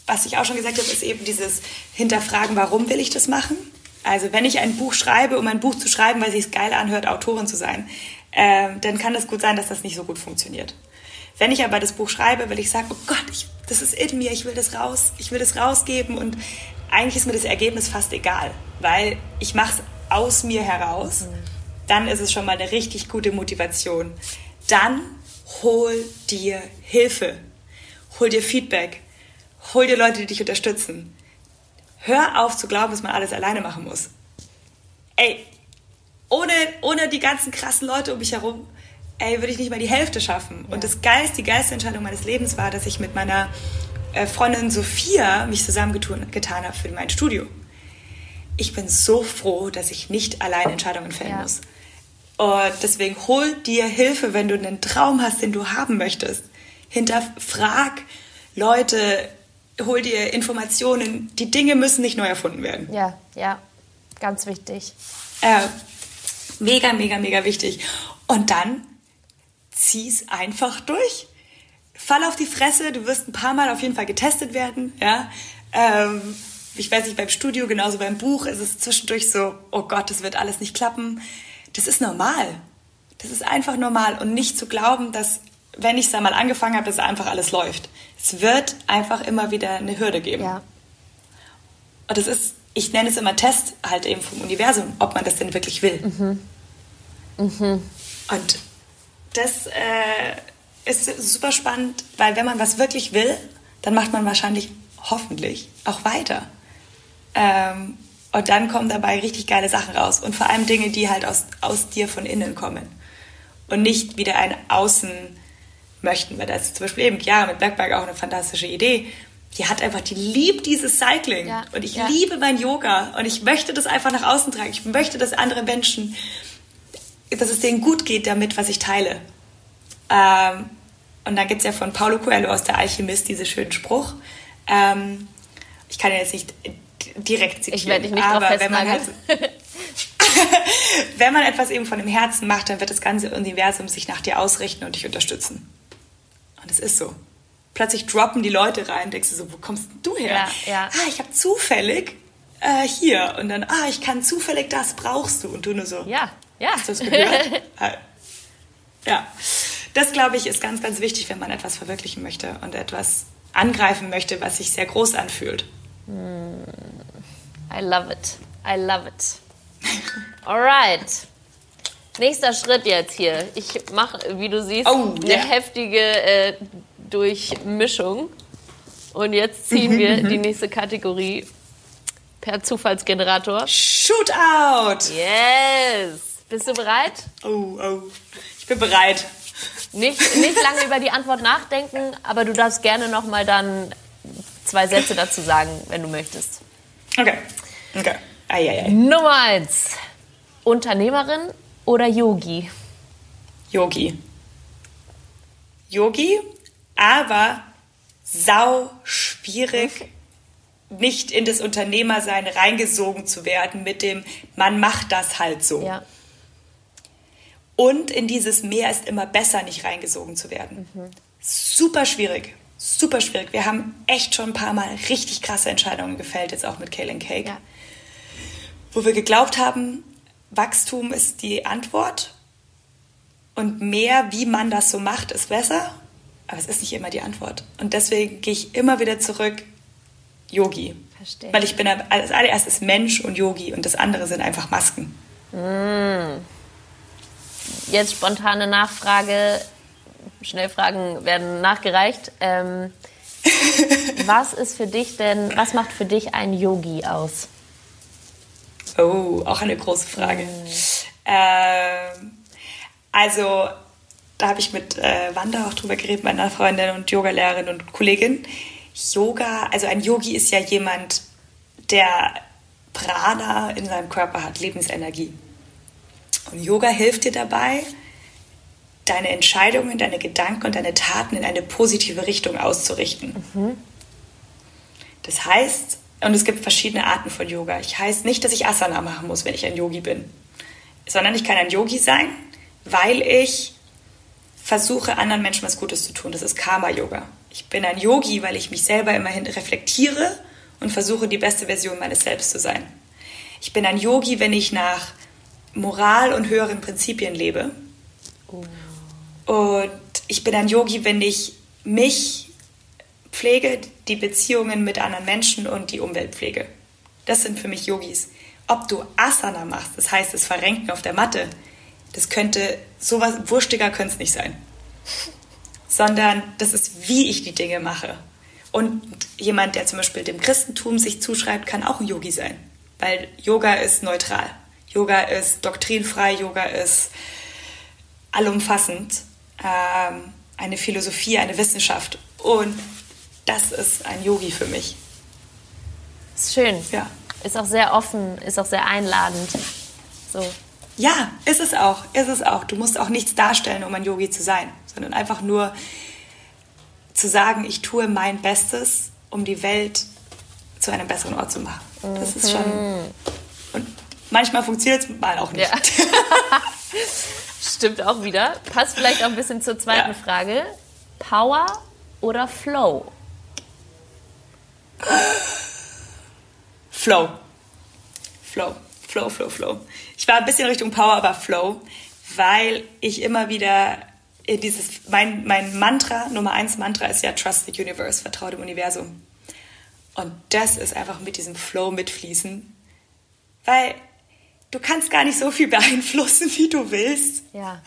was ich auch schon gesagt habe, ist eben dieses Hinterfragen, warum will ich das machen? Also wenn ich ein Buch schreibe, um ein Buch zu schreiben, weil es sich geil anhört, Autorin zu sein, äh, dann kann es gut sein, dass das nicht so gut funktioniert. Wenn ich aber das Buch schreibe, weil ich sage, oh Gott, ich, das ist in mir, ich will das raus, ich will das rausgeben und eigentlich ist mir das Ergebnis fast egal, weil ich mache es aus mir heraus. Dann ist es schon mal eine richtig gute Motivation. Dann hol dir Hilfe, hol dir Feedback, hol dir Leute, die dich unterstützen. Hör auf zu glauben, dass man alles alleine machen muss. Ey, ohne, ohne die ganzen krassen Leute um mich herum, ey, würde ich nicht mal die Hälfte schaffen. Ja. Und das geilste, die geilste Entscheidung meines Lebens war, dass ich mit meiner Freundin Sophia mich zusammengetan habe für mein Studio. Ich bin so froh, dass ich nicht allein Entscheidungen fällen ja. muss. Und deswegen hol dir Hilfe, wenn du einen Traum hast, den du haben möchtest. Hinterfrag Leute, hol dir Informationen. Die Dinge müssen nicht neu erfunden werden. Ja, ja, ganz wichtig. Äh, mega, mega, mega wichtig. Und dann zieh's einfach durch fall auf die Fresse, du wirst ein paar Mal auf jeden Fall getestet werden, ja. Ähm, ich weiß nicht, beim Studio, genauso beim Buch, ist es zwischendurch so, oh Gott, das wird alles nicht klappen. Das ist normal. Das ist einfach normal und nicht zu glauben, dass, wenn ich es einmal angefangen habe, dass einfach alles läuft. Es wird einfach immer wieder eine Hürde geben. Ja. Und das ist, ich nenne es immer Test halt eben vom Universum, ob man das denn wirklich will. Mhm. Mhm. Und das äh, ist super spannend, weil wenn man was wirklich will, dann macht man wahrscheinlich hoffentlich auch weiter. Ähm, und dann kommen dabei richtig geile Sachen raus. Und vor allem Dinge, die halt aus, aus dir von innen kommen. Und nicht wieder ein Außen möchten. Weil das ist zum Beispiel eben Chiara mit Blackbike auch eine fantastische Idee. Die hat einfach, die liebt dieses Cycling. Ja, und ich ja. liebe mein Yoga. Und ich möchte das einfach nach außen tragen. Ich möchte, dass andere Menschen, dass es denen gut geht damit, was ich teile. Ähm, und da gibt es ja von Paulo Coelho aus Der Alchemist diesen schönen Spruch. Ähm, ich kann ihn jetzt nicht direkt zitieren. Ich werde dich nicht aber wenn man, halt, wenn man etwas eben von dem Herzen macht, dann wird das ganze Universum sich nach dir ausrichten und dich unterstützen. Und es ist so. plötzlich droppen die Leute rein. Denkst du so, wo kommst du her? Ja, ja. Ah, ich habe zufällig äh, hier. Und dann, ah, ich kann zufällig das, brauchst du. Und du nur so, Ja, ja. hast du das gehört? Ah, ja, das glaube ich ist ganz, ganz wichtig, wenn man etwas verwirklichen möchte und etwas angreifen möchte, was sich sehr groß anfühlt. I love it. I love it. Alright. Nächster Schritt jetzt hier. Ich mache, wie du siehst, Oh, eine ja. heftige äh, Durchmischung. Und jetzt ziehen wir die nächste Kategorie per Zufallsgenerator. Shootout! Yes! Bist du bereit? Oh, oh. Ich bin bereit. Nicht, nicht lange über die Antwort nachdenken, aber du darfst gerne nochmal dann zwei Sätze dazu sagen, wenn du möchtest. Okay. Okay. Eieiei. Nummer eins. Unternehmerin oder Yogi? Yogi. Yogi, aber sau schwierig, nicht in das Unternehmersein reingesogen zu werden mit dem, man macht das halt so. Ja. Und in dieses mehr ist immer besser nicht reingesogen zu werden. Super schwierig. Super schwierig. Wir haben echt schon ein paar Mal richtig krasse Entscheidungen gefällt, jetzt auch mit Kale and Cake. Ja. Wo wir geglaubt haben, Wachstum ist die Antwort und mehr, wie man das so macht, ist besser. Aber es ist nicht immer die Antwort. Und deswegen gehe ich immer wieder zurück, Yogi. Verstehe. Weil ich bin als allererstes Mensch und Yogi und das andere sind einfach Masken. Jetzt spontane Nachfrage. Schnellfragen werden nachgereicht. Ähm, was ist für dich denn, was macht für dich ein Yogi aus? Oh, auch eine große Frage. Ähm, also, da habe ich mit äh, Wanda auch drüber geredet, meiner Freundin und Yogalehrerin und Kollegin. Yoga, also ein Yogi ist ja jemand, der Prana in seinem Körper hat, Lebensenergie. Und Yoga hilft dir dabei, deine Entscheidungen, deine Gedanken und deine Taten in eine positive Richtung auszurichten. Das heißt, und es gibt verschiedene Arten von Yoga. Ich heißt nicht, dass ich Asana machen muss, wenn ich ein Yogi bin, sondern ich kann ein Yogi sein, weil ich versuche, anderen Menschen was Gutes zu tun. Das ist Karma-Yoga. Ich bin ein Yogi, weil ich mich selber immerhin reflektiere und versuche, die beste Version meines Selbst zu sein. Ich bin ein Yogi, wenn ich nach Moral und höheren Prinzipien lebe. Und ich bin ein Yogi, wenn ich mich pflege, die Beziehungen mit anderen Menschen und die Umwelt pflege. Das sind für mich Yogis. Ob du Asana machst, das heißt das Verrenken auf der Matte, das könnte sowas wurstiger könnte es nicht sein. Sondern das ist, wie ich die Dinge mache. Und jemand, der zum Beispiel dem Christentum sich zuschreibt, kann auch ein Yogi sein. Weil Yoga ist neutral. Yoga ist doktrinfrei, Yoga ist allumfassend. Ähm, eine Philosophie, eine Wissenschaft. Und das ist ein Yogi für mich. Ist schön. Ja. Ist auch sehr offen, ist auch sehr einladend. So. Ja, ist es auch, ist es auch. Du musst auch nichts darstellen, um ein Yogi zu sein, sondern einfach nur zu sagen, ich tue mein Bestes, um die Welt zu einem besseren Ort zu machen. Das ist schon. Manchmal funktioniert es mal auch nicht. Ja. Stimmt auch wieder. Passt vielleicht auch ein bisschen zur zweiten Ja. Frage. Power oder Flow? Flow. Flow. Flow, Flow, Flow. Ich war ein bisschen Richtung Power, aber Flow, weil ich immer wieder dieses, mein, mein Mantra, Nummer eins Mantra ist ja Trust the Universe, vertraue dem Universum. Und das ist einfach mit diesem Flow mitfließen, weil du kannst gar nicht so viel beeinflussen, wie du willst Ja.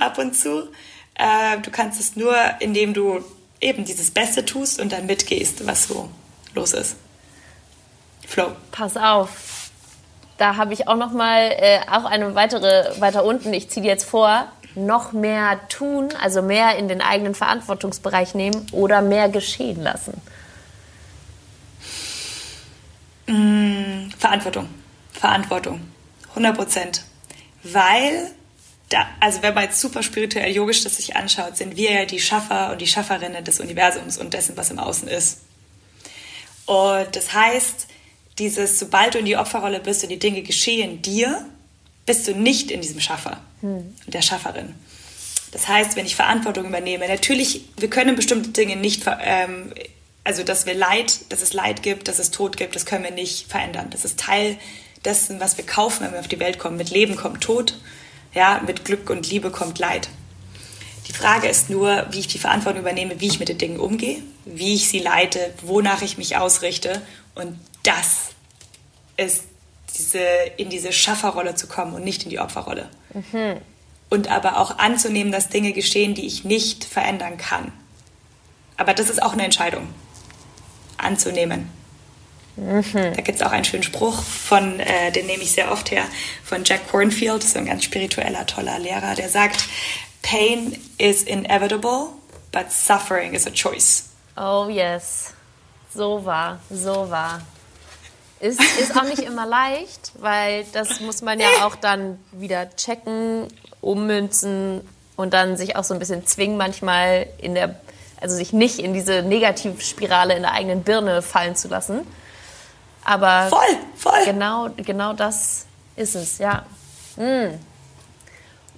ab und zu. Äh, du kannst es nur, indem du eben dieses Beste tust und dann mitgehst, was so los ist. Flow. Pass auf. Da habe ich auch noch mal äh, auch eine weitere weiter unten. Ich ziehe jetzt vor, noch mehr tun, also mehr in den eigenen Verantwortungsbereich nehmen oder mehr geschehen lassen. Verantwortung. Verantwortung. 100 Prozent. Weil, da, also wenn man jetzt super spirituell yogisch das sich anschaut, sind wir ja die Schaffer und die Schafferinnen des Universums und dessen, was im Außen ist. Und das heißt, dieses, sobald du in die Opferrolle bist und die Dinge geschehen dir, bist du nicht in diesem Schaffer und der Schafferin. Das heißt, wenn ich Verantwortung übernehme, natürlich, wir können bestimmte Dinge nicht, ähm, also dass wir Leid, dass es Leid gibt, dass es Tod gibt, das können wir nicht verändern. Das ist Teil dessen, was wir kaufen, wenn wir auf die Welt kommen. Mit Leben kommt Tod, ja, mit Glück und Liebe kommt Leid. Die Frage ist nur, wie ich die Verantwortung übernehme, wie ich mit den Dingen umgehe, wie ich sie leite, wonach ich mich ausrichte. Und das ist diese, in diese Schafferrolle zu kommen und nicht in die Opferrolle. Mhm. Und aber auch anzunehmen, dass Dinge geschehen, die ich nicht verändern kann. Aber das ist auch eine Entscheidung. Anzunehmen. Mhm. Da gibt es auch einen schönen Spruch von, äh, den nehme ich sehr oft her, von Jack Cornfield, ist ein ganz spiritueller, toller Lehrer, der sagt, Pain is inevitable, but suffering is a choice. Oh yes, so wahr, so wahr. Ist, ist auch nicht immer leicht, weil das muss man ja auch dann wieder checken, ummünzen und dann sich auch so ein bisschen zwingen, manchmal in der, also sich nicht in diese Negativspirale in der eigenen Birne fallen zu lassen. Aber voll, voll. Genau, genau das ist es, ja. Hm.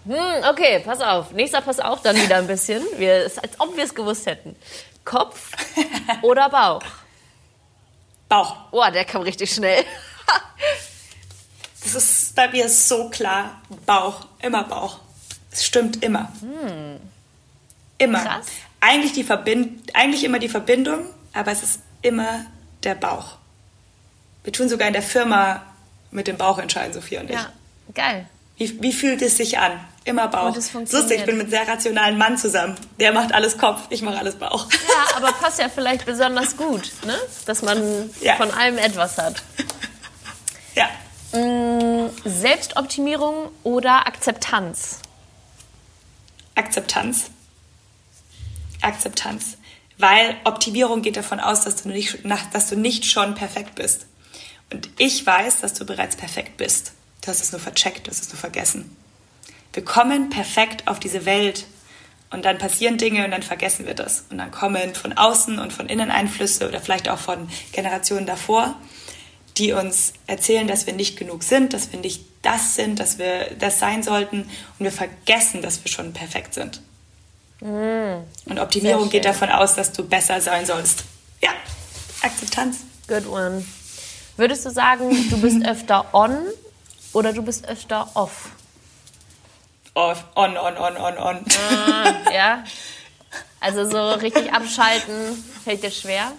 Hm, okay, pass auf. Nächster pass auf dann wieder ein bisschen. Wir, als ob wir es gewusst hätten. Kopf oder Bauch? Bauch. Oh, der kam richtig schnell. das ist bei mir so klar. Bauch. Immer Bauch. Es stimmt immer. Hm. Immer. Krass. Eigentlich, die Verbind eigentlich immer die Verbindung, aber es ist immer der Bauch. Wir tun sogar in der Firma mit dem Bauch entscheiden, Sophia und ich. Ja, geil. Wie, wie fühlt es sich an? Immer Bauch. Und es Lustig, ich bin mit einem sehr rationalen Mann zusammen. Der macht alles Kopf, ich mache alles Bauch. Ja, aber passt ja vielleicht besonders gut, ne? dass man ja. von allem etwas hat. Ja. Mm, Selbstoptimierung oder Akzeptanz? Akzeptanz. Akzeptanz. Weil Optimierung geht davon aus, dass du nicht, dass du nicht schon perfekt bist. Und ich weiß, dass du bereits perfekt bist. Du hast es nur vercheckt, du hast es nur vergessen. Wir kommen perfekt auf diese Welt und dann passieren Dinge und dann vergessen wir das. Und dann kommen von außen und von innen Einflüsse oder vielleicht auch von Generationen davor, die uns erzählen, dass wir nicht genug sind, dass wir nicht das sind, dass wir das sein sollten und wir vergessen, dass wir schon perfekt sind. Mm, und Optimierung geht davon aus, dass du besser sein sollst. Ja, Akzeptanz. Good one. Würdest du sagen, du bist öfter on oder du bist öfter off? Off, on, on, on, on, on. Ah, ja. Also so richtig abschalten fällt dir schwer?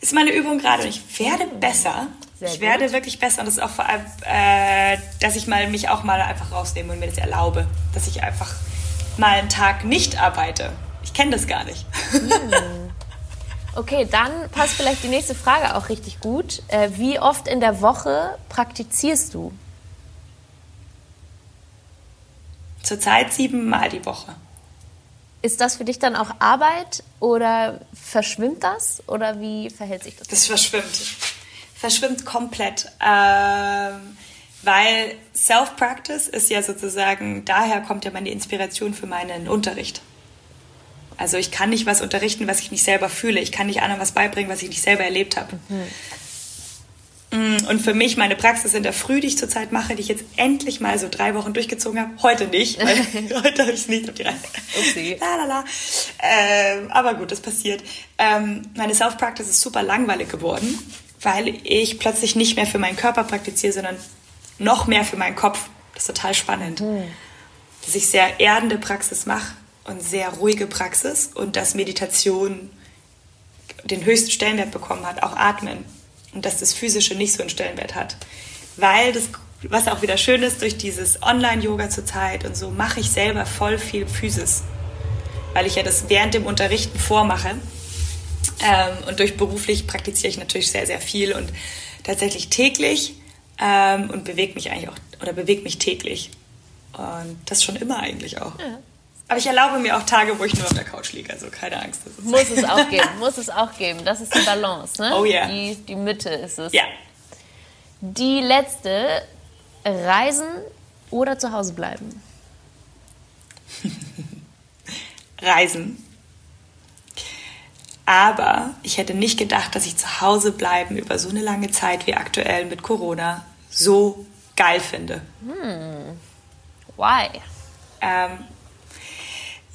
Ist meine Übung gerade. Ich werde besser. Sehr ich gut. werde wirklich besser und das ist auch vor allem, äh, dass ich mal mich auch mal einfach rausnehme und mir das erlaube, dass ich einfach mal einen Tag nicht arbeite. Ich kenne das gar nicht. Hm. Okay, dann passt vielleicht die nächste Frage auch richtig gut. Äh, wie oft in der Woche praktizierst du? Zurzeit siebenmal die Woche. Ist das für dich dann auch Arbeit oder verschwimmt das oder wie verhält sich das? Das verschwimmt. Verschwimmt komplett. Ähm, weil Self-Practice ist ja sozusagen, daher kommt ja meine Inspiration für meinen Unterricht. Also ich kann nicht was unterrichten, was ich nicht selber fühle. Ich kann nicht anderen was beibringen, was ich nicht selber erlebt habe. Mhm. Und für mich meine Praxis in der Früh, die ich zurzeit mache, die ich jetzt endlich mal so drei Wochen durchgezogen habe, heute nicht, weil heute habe ich es nicht auf die Reihe. Upsi. La, la, la. Ähm, aber gut, das passiert. Ähm, meine Self-Practice ist super langweilig geworden, weil ich plötzlich nicht mehr für meinen Körper praktiziere, sondern noch mehr für meinen Kopf. Das ist total spannend. Mhm. Dass ich sehr erdende Praxis mache und sehr ruhige Praxis und dass Meditation den höchsten Stellenwert bekommen hat, auch Atmen und dass das Physische nicht so einen Stellenwert hat. Weil das, was auch wieder schön ist, durch dieses Online-Yoga zurzeit und so, mache ich selber voll viel Physis, weil ich ja das während dem Unterrichten vormache. Ähm, und durch beruflich praktiziere ich natürlich sehr, sehr viel und tatsächlich täglich ähm, und bewege mich eigentlich auch, oder bewege mich täglich. Und das schon immer eigentlich auch. Ja. Aber ich erlaube mir auch Tage, wo ich nur auf der Couch liege, also keine Angst. Muss es auch geben, muss es auch geben. Das ist die Balance, ne? Oh ja. Yeah. Die, die Mitte ist es. Ja. Die letzte, reisen oder zu Hause bleiben? reisen. Aber ich hätte nicht gedacht, dass ich zu Hause bleiben über so eine lange Zeit wie aktuell mit Corona so geil finde. Hm. Why? Ähm,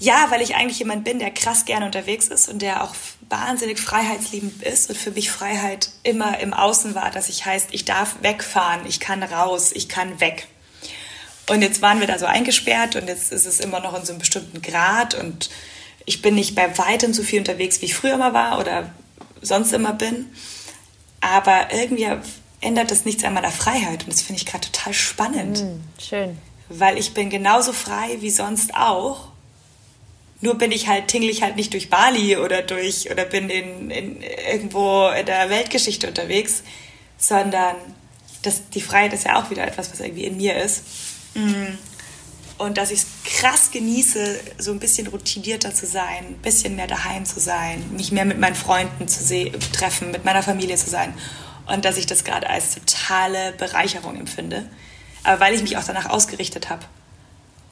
Ja, weil ich eigentlich jemand bin, der krass gerne unterwegs ist und der auch wahnsinnig freiheitsliebend ist und für mich Freiheit immer im Außen war, dass ich heißt, ich darf wegfahren, ich kann raus, ich kann weg. Und jetzt waren wir da so eingesperrt und jetzt ist es immer noch in so einem bestimmten Grad und ich bin nicht bei weitem so viel unterwegs, wie ich früher mal war oder sonst immer bin. Aber irgendwie ändert das nichts an meiner Freiheit und das finde ich gerade total spannend. Mm, schön. Weil ich bin genauso frei wie sonst auch nur bin ich halt, tingle ich halt nicht durch Bali oder durch, oder bin in, in irgendwo in der Weltgeschichte unterwegs, sondern das, die Freiheit ist ja auch wieder etwas, was irgendwie in mir ist. Mm. Und dass ich es krass genieße, so ein bisschen routinierter zu sein, ein bisschen mehr daheim zu sein, mich mehr mit meinen Freunden zu treffen, mit meiner Familie zu sein. Und dass ich das gerade als totale Bereicherung empfinde. Aber weil ich mich auch danach ausgerichtet habe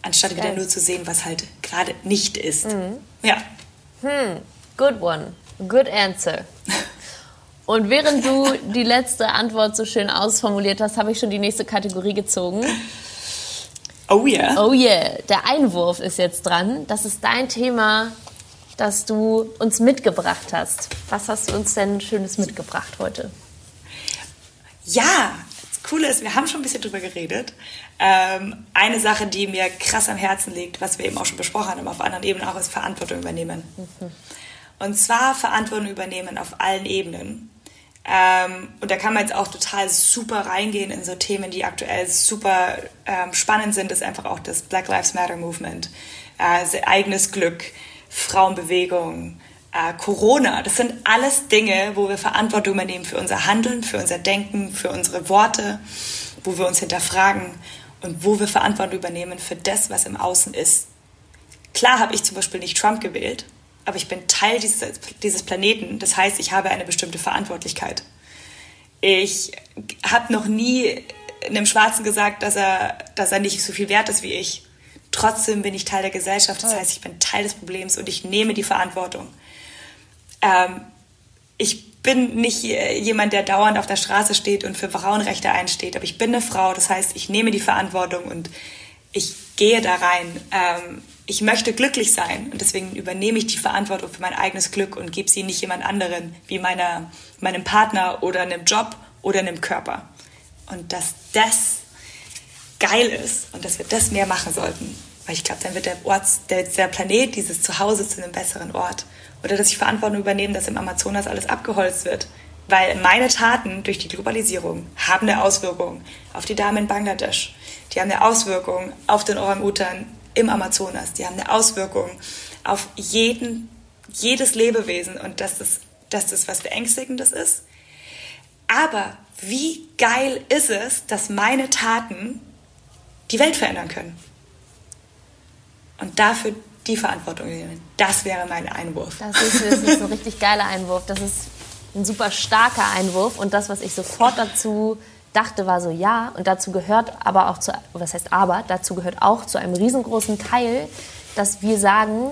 anstatt wieder nur zu sehen, was halt gerade nicht ist. Mhm. Ja. Hm, good one. Good answer. Und während du die letzte Antwort so schön ausformuliert hast, habe ich schon die nächste Kategorie gezogen. Oh yeah. Oh yeah. Der Einwurf ist jetzt dran. Das ist dein Thema, das du uns mitgebracht hast. Was hast du uns denn Schönes mitgebracht heute? Ja, Coole ist, wir haben schon ein bisschen drüber geredet, ähm, eine Sache, die mir krass am Herzen liegt, was wir eben auch schon besprochen haben, auf anderen Ebenen auch, ist Verantwortung übernehmen. Mhm. Und zwar Verantwortung übernehmen auf allen Ebenen. Ähm, und da kann man jetzt auch total super reingehen in so Themen, die aktuell super ähm, spannend sind, ist einfach auch das Black Lives Matter Movement, äh, eigenes Glück, Frauenbewegung, äh, Corona. Das sind alles Dinge, wo wir Verantwortung übernehmen für unser Handeln, für unser Denken, für unsere Worte, wo wir uns hinterfragen und wo wir Verantwortung übernehmen für das, was im Außen ist. Klar habe ich zum Beispiel nicht Trump gewählt, aber ich bin Teil dieses, dieses Planeten. Das heißt, ich habe eine bestimmte Verantwortlichkeit. Ich habe noch nie einem Schwarzen gesagt, dass er, dass er nicht so viel wert ist wie ich. Trotzdem bin ich Teil der Gesellschaft. Das heißt, ich bin Teil des Problems und ich nehme die Verantwortung. Ähm, ich bin nicht jemand, der dauernd auf der Straße steht und für Frauenrechte einsteht, aber ich bin eine Frau, das heißt, ich nehme die Verantwortung und ich gehe da rein. Ähm, ich möchte glücklich sein und deswegen übernehme ich die Verantwortung für mein eigenes Glück und gebe sie nicht jemand anderen, wie meiner, meinem Partner oder einem Job oder einem Körper. Und dass das geil ist und dass wir das mehr machen sollten. Weil ich glaube, dann wird der, Ort, der, der Planet, dieses Zuhause zu einem besseren Ort. Oder dass ich Verantwortung übernehme, dass im Amazonas alles abgeholzt wird. Weil meine Taten durch die Globalisierung haben eine Auswirkung auf die Damen in Bangladesch. Die haben eine Auswirkung auf den Orang-Utan im Amazonas. Die haben eine Auswirkung auf jeden, jedes Lebewesen. Und dass das, dass das was Beängstigendes ist. Aber wie geil ist es, dass meine Taten die Welt verändern können? Und dafür die Verantwortung nehmen. Das wäre mein Einwurf. Das ist, das ist ein richtig geiler Einwurf. Das ist ein super starker Einwurf. Und das, was ich sofort dazu dachte, war so, ja, und dazu gehört aber auch zu, was heißt aber, dazu gehört auch zu einem riesengroßen Teil, dass wir sagen,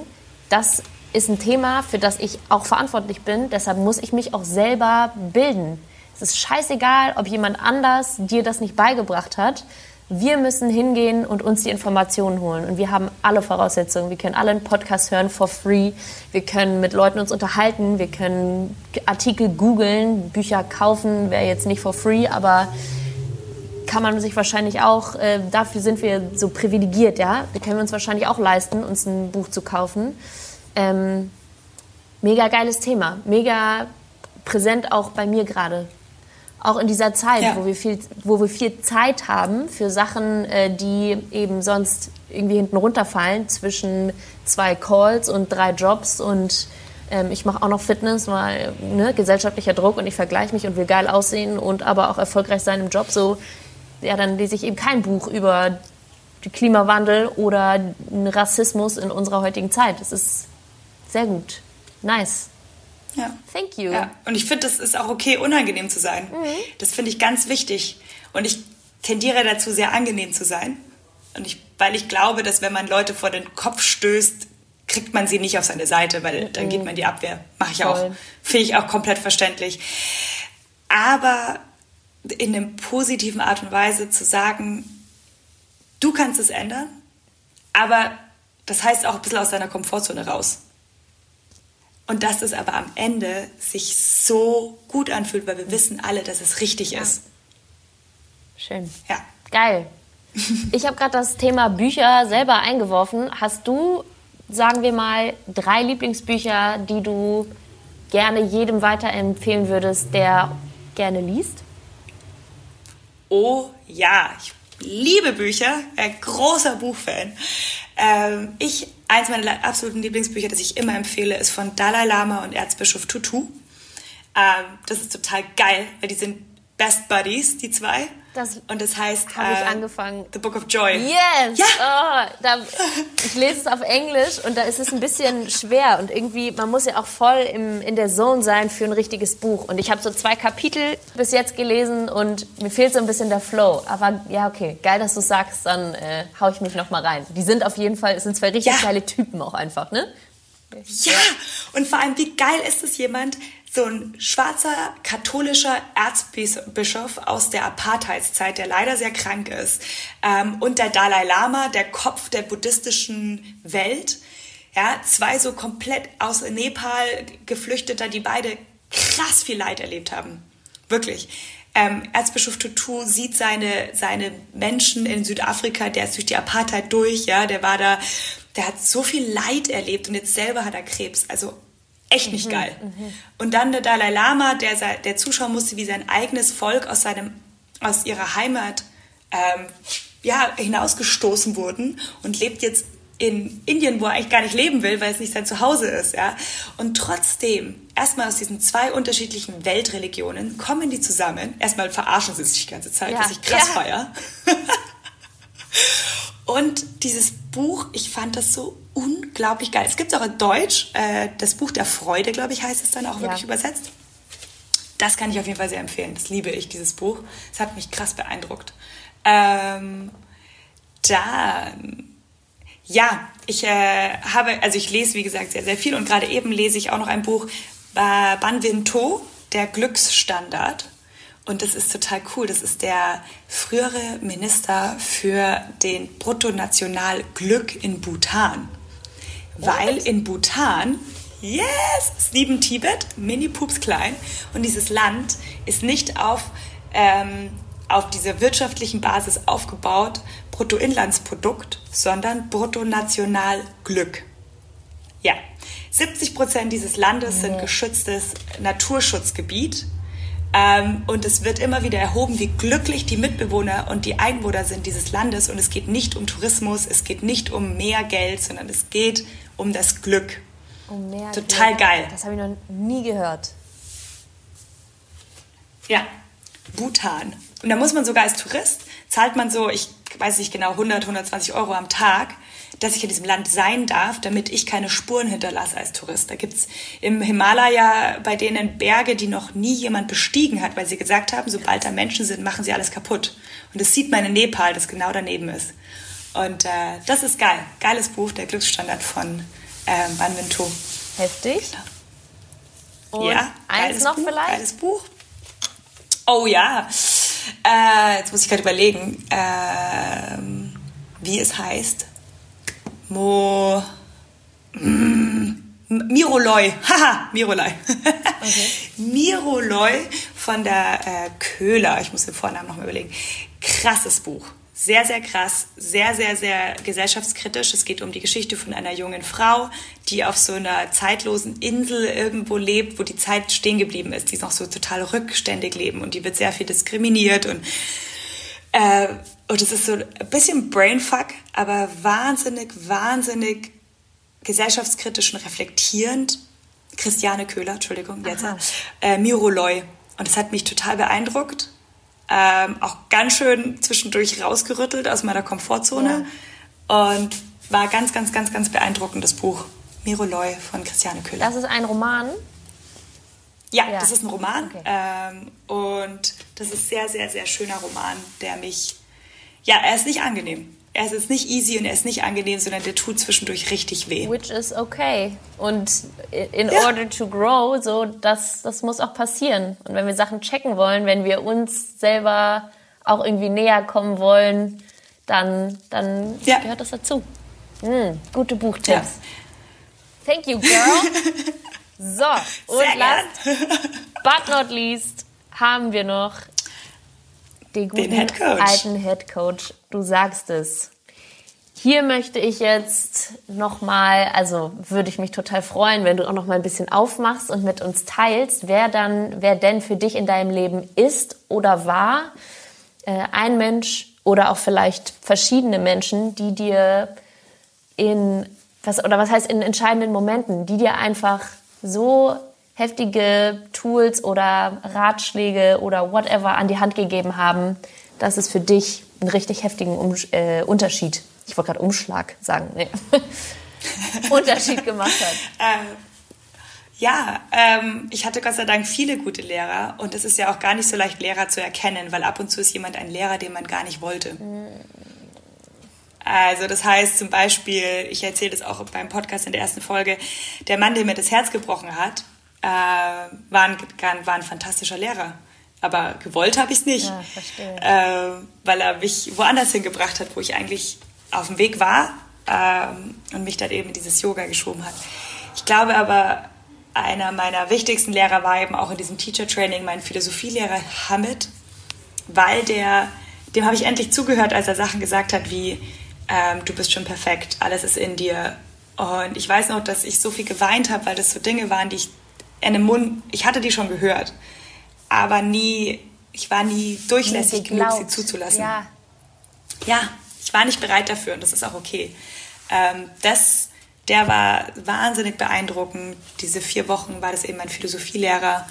das ist ein Thema, für das ich auch verantwortlich bin. Deshalb muss ich mich auch selber bilden. Es ist scheißegal, ob jemand anders dir das nicht beigebracht hat. Wir müssen hingehen und uns die Informationen holen. Und wir haben alle Voraussetzungen. Wir können alle einen Podcast hören for free. Wir können mit Leuten uns unterhalten. Wir können Artikel googeln, Bücher kaufen. Wäre jetzt nicht for free, aber kann man sich wahrscheinlich auch, äh, dafür sind wir so privilegiert, ja. Wir können uns wahrscheinlich auch leisten, uns ein Buch zu kaufen. Ähm, mega geiles Thema. Mega präsent auch bei mir gerade auch in dieser Zeit, ja. wo, wir viel, wo wir viel Zeit haben für Sachen, äh, die eben sonst irgendwie hinten runterfallen zwischen zwei Calls und drei Jobs und ähm, ich mache auch noch Fitness, weil ne, gesellschaftlicher Druck und ich vergleiche mich und will geil aussehen und aber auch erfolgreich sein im Job. So, ja, dann lese ich eben kein Buch über den Klimawandel oder Rassismus in unserer heutigen Zeit. Das ist sehr gut. Nice. Ja. Thank you. Ja. Und ich finde, das ist auch okay, unangenehm zu sein. Mhm. Das finde ich ganz wichtig. Und ich tendiere dazu, sehr angenehm zu sein. Und ich, weil ich glaube, dass wenn man Leute vor den Kopf stößt, kriegt man sie nicht auf seine Seite, weil mhm. dann geht man die Abwehr. Mache ich Voll. auch. Finde ich auch komplett verständlich. Aber in einer positiven Art und Weise zu sagen, du kannst es ändern, aber Das heißt auch ein bisschen aus deiner Komfortzone raus. Und dass es aber am Ende sich so gut anfühlt, weil wir wissen alle, dass es richtig ja. ist. Schön. Ja. Geil. Ich habe gerade das Thema Bücher selber eingeworfen. Hast du, sagen wir mal, drei Lieblingsbücher, die du gerne jedem weiterempfehlen würdest, der gerne liest? Oh ja, ich liebe Bücher, ein großer Buchfan. Ähm, ich, eins meiner absoluten Lieblingsbücher, das ich immer empfehle, ist von Dalai Lama und Erzbischof Tutu. Ähm, das ist total geil, weil die sind Best Buddies, die zwei. Das und das heißt habe ich äh, angefangen. The Book of Joy. Yes. Ja. Oh, da, ich lese es auf Englisch und da ist es ein bisschen schwer und irgendwie man muss ja auch voll im, in der Zone sein für ein richtiges Buch. Und ich habe so zwei Kapitel bis jetzt gelesen und mir fehlt so ein bisschen der Flow. Aber ja okay, geil, dass du sagst, dann äh, hau ich mich noch mal rein. Die sind auf jeden Fall, es sind zwei richtig ja. geile Typen auch einfach, ne? Ja, und vor allem, wie geil ist es jemand, so ein schwarzer katholischer Erzbischof aus der Apartheidszeit, der leider sehr krank ist, ähm, und der Dalai Lama, der Kopf der buddhistischen Welt. Ja, zwei so komplett aus Nepal geflüchteter, die beide krass viel Leid erlebt haben. Wirklich. Ähm, Erzbischof Tutu sieht seine, seine Menschen in Südafrika, der ist durch die Apartheid durch, ja, der war da, der hat so viel Leid erlebt und jetzt selber hat er Krebs. Also echt nicht mhm, geil. Mhm. Und dann der Dalai Lama, der, der zuschauen musste, wie sein eigenes Volk aus, seinem, aus ihrer Heimat ähm, ja, hinausgestoßen wurden und lebt jetzt in Indien, wo er eigentlich gar nicht leben will, weil es nicht sein Zuhause ist, ja. Und trotzdem, erstmal aus diesen zwei unterschiedlichen Weltreligionen kommen die zusammen. Erstmal verarschen sie sich die ganze Zeit, ja. was ich krass ja. feier. Und dieses Buch, ich fand das so unglaublich geil. Es gibt es auch in Deutsch, äh, das Buch der Freude, glaube ich, heißt es dann auch ja. wirklich übersetzt. Das kann ich auf jeden Fall sehr empfehlen. Das liebe ich, dieses Buch. Es hat mich krass beeindruckt. Ähm, dann, ja, ich äh, habe, also ich lese, wie gesagt, sehr, sehr viel und gerade eben lese ich auch noch ein Buch, äh, Banvinto, der Glücksstandard. Und das ist total cool. Das ist der frühere Minister für den Bruttonationalglück in Bhutan. Weil in Bhutan, yes, ist neben Tibet, mini pups klein. Und dieses Land ist nicht auf, ähm, auf dieser wirtschaftlichen Basis aufgebaut, Bruttoinlandsprodukt, sondern Bruttonationalglück. Ja, 70 Prozent dieses Landes sind geschütztes Naturschutzgebiet ähm, und es wird immer wieder erhoben, wie glücklich die Mitbewohner und die Einwohner sind dieses Landes. Und es geht nicht um Tourismus, es geht nicht um mehr Geld, sondern es geht um das Glück. Um mehr Total Glück. geil. Das habe ich noch nie gehört. Ja, Bhutan. Und da muss man sogar als Tourist, zahlt man so, ich weiß nicht genau, 100, 120 Euro am Tag dass ich in diesem Land sein darf, damit ich keine Spuren hinterlasse als Tourist. Da gibt's im Himalaya bei denen Berge, die noch nie jemand bestiegen hat, weil sie gesagt haben, sobald da Menschen sind, machen sie alles kaputt. Und das sieht man in Nepal, das genau daneben ist. Und äh, das ist geil. Geiles Buch, der Glücksstandard von ähm, Van Vinto. Heftig. Und ja, eins noch Buch, vielleicht? Geiles Buch. Oh ja. Äh, jetzt muss ich gerade überlegen, äh, wie es heißt. Mo. Miroloi. Haha, Miroloi. Okay. Miroloi von der äh, Köhler. Ich muss den Vornamen nochmal überlegen. Krasses Buch. Sehr, sehr krass. Sehr, sehr, sehr gesellschaftskritisch. Es geht um die Geschichte von einer jungen Frau, die auf so einer zeitlosen Insel irgendwo lebt, wo die Zeit stehen geblieben ist. Die ist noch so total rückständig leben und die wird sehr viel diskriminiert und äh, und es ist so ein bisschen Brainfuck, aber wahnsinnig, wahnsinnig gesellschaftskritisch und reflektierend. Christiane Köhler, Entschuldigung, jetzt. Äh, Miro Loy. Und das hat mich total beeindruckt. Ähm, auch ganz schön zwischendurch rausgerüttelt aus meiner Komfortzone. Ja. Und war ganz, ganz, ganz, ganz beeindruckendes Buch. Miro Loy von Christiane Köhler. Das ist ein Roman? Ja, ja. das ist ein Roman. Okay. Ähm, und das ist sehr, sehr, sehr schöner Roman, der mich ja, er ist nicht angenehm. Er ist jetzt nicht easy und er ist nicht angenehm, sondern der tut zwischendurch richtig weh. Which is okay. Und in ja. order to grow, so das, das muss auch passieren. Und wenn wir Sachen checken wollen, wenn wir uns selber auch irgendwie näher kommen wollen, dann, dann ja. gehört das dazu. Mm, gute Buchtipps. Ja. Thank you, girl. so, und last but not least haben wir noch den guten den Head alten Head Coach. Du sagst es. Hier möchte ich jetzt nochmal, also würde ich mich total freuen, wenn du auch noch mal ein bisschen aufmachst und mit uns teilst, wer dann, wer denn für dich in deinem Leben ist oder war, äh, ein Mensch oder auch vielleicht verschiedene Menschen, die dir in was oder was heißt in entscheidenden Momenten, die dir einfach so heftige Tools oder Ratschläge oder whatever an die Hand gegeben haben, dass es für dich einen richtig heftigen um äh, Unterschied ich wollte gerade Umschlag sagen, nee. Unterschied gemacht hat. Ähm, ja, ähm, ich hatte Gott sei Dank viele gute Lehrer und es ist ja auch gar nicht so leicht, Lehrer zu erkennen, weil ab und zu ist jemand ein Lehrer, den man gar nicht wollte. Also das heißt zum Beispiel, ich erzähle das auch beim Podcast in der ersten Folge, der Mann, der mir das Herz gebrochen hat, äh, war, ein, war ein fantastischer Lehrer. Aber gewollt habe ich es nicht, ja, äh, weil er mich woanders hingebracht hat, wo ich eigentlich auf dem Weg war ähm, und mich dann eben in dieses Yoga geschoben hat. Ich glaube aber, einer meiner wichtigsten Lehrer war eben auch in diesem Teacher Training mein Philosophielehrer Hamid, weil der, dem habe ich endlich zugehört, als er Sachen gesagt hat wie, ähm, du bist schon perfekt, alles ist in dir. Und ich weiß noch, dass ich so viel geweint habe, weil das so Dinge waren, die ich Mund, ich hatte die schon gehört, aber nie, ich war nie durchlässig genug, sie zuzulassen. Ja. Ja, ich war nicht bereit dafür und das ist auch okay. Ähm, das, der war wahnsinnig beeindruckend. Diese vier Wochen war das eben mein Philosophielehrer